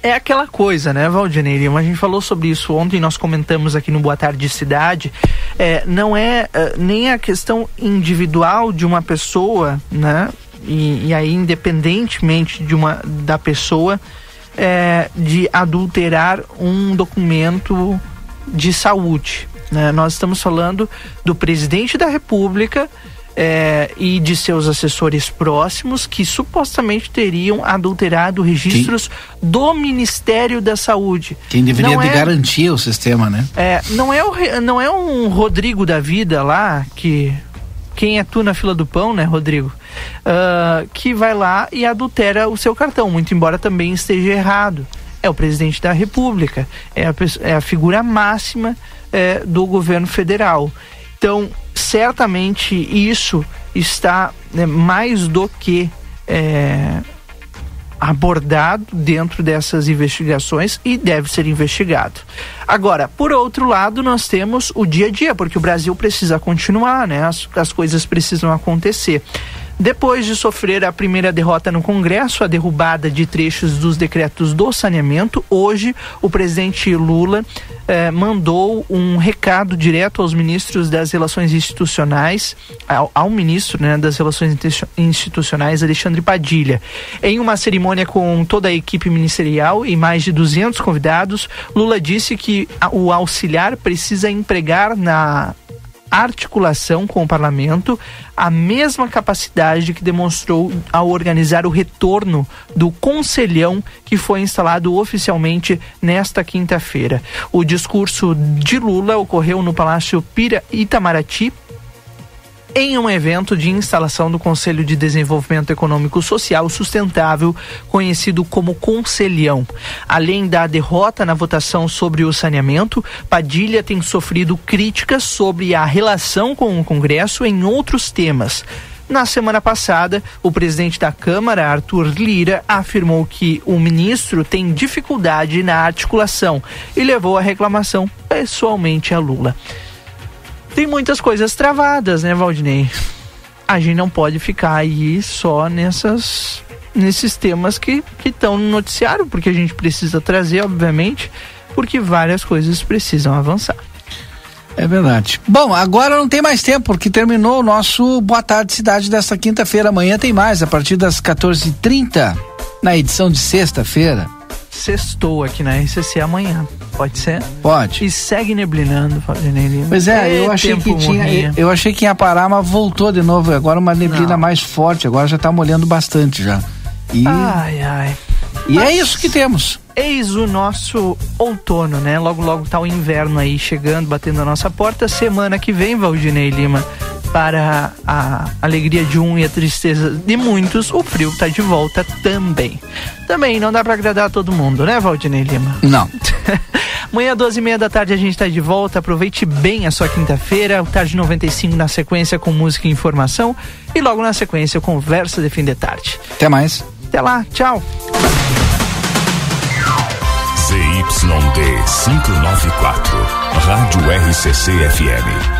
É aquela coisa, né, Valdinei A gente falou sobre isso ontem, nós comentamos aqui no Boa Tarde Cidade. É, não é uh, nem a questão individual de uma pessoa, né? E, e aí, independentemente de uma, da pessoa, é, de adulterar um documento de saúde. Né? Nós estamos falando do presidente da República é, e de seus assessores próximos que supostamente teriam adulterado registros Quem? do Ministério da Saúde. Quem deveria não de é, garantir o sistema, né? É, não é, o, não é um Rodrigo da vida lá que quem é tu na fila do pão, né, Rodrigo? Uh, que vai lá e adultera o seu cartão, muito embora também esteja errado é o presidente da República, é a, é a figura máxima é, do governo federal. Então, certamente isso está né, mais do que é, abordado dentro dessas investigações e deve ser investigado. Agora, por outro lado, nós temos o dia a dia, porque o Brasil precisa continuar, né? As, as coisas precisam acontecer. Depois de sofrer a primeira derrota no Congresso, a derrubada de trechos dos decretos do saneamento, hoje o presidente Lula eh, mandou um recado direto aos ministros das Relações Institucionais, ao, ao ministro né, das Relações Institucionais, Alexandre Padilha. Em uma cerimônia com toda a equipe ministerial e mais de 200 convidados, Lula disse que o auxiliar precisa empregar na articulação com o parlamento, a mesma capacidade que demonstrou ao organizar o retorno do conselhão que foi instalado oficialmente nesta quinta-feira. O discurso de Lula ocorreu no Palácio Pira Itamaraty, em um evento de instalação do Conselho de Desenvolvimento Econômico Social Sustentável, conhecido como Conselhão. Além da derrota na votação sobre o saneamento, Padilha tem sofrido críticas sobre a relação com o Congresso em outros temas. Na semana passada, o presidente da Câmara, Arthur Lira, afirmou que o ministro tem dificuldade na articulação e levou a reclamação pessoalmente a Lula tem muitas coisas travadas, né, Valdinei? A gente não pode ficar aí só nessas nesses temas que estão no noticiário, porque a gente precisa trazer, obviamente, porque várias coisas precisam avançar. É verdade. Bom, agora não tem mais tempo, porque terminou o nosso Boa Tarde Cidade desta quinta-feira. Amanhã tem mais, a partir das 14h30, na edição de sexta-feira sextou aqui na RCC amanhã. Pode ser? Pode. E segue neblinando, Lima. Pois é, eu achei que tinha. Eu achei que ia parar, mas voltou de novo. Agora uma neblina Não. mais forte, agora já tá molhando bastante já. E... Ai, ai. E é mas... é isso que temos. Eis o nosso outono, né? Logo, logo tá o inverno aí chegando, batendo a nossa porta. Semana que vem, Valdinei Lima, para a alegria de um e a tristeza de muitos, o frio tá de volta também. Também não dá para agradar a todo mundo, né, Valdinei Lima? Não. Amanhã, 12 e meia da tarde, a gente tá de volta. Aproveite bem a sua quinta-feira. O Tarde 95 na sequência com música e informação. E logo na sequência, conversa de fim de tarde. Até mais. Até lá. Tchau. ZYD 594, Rádio RCC FM.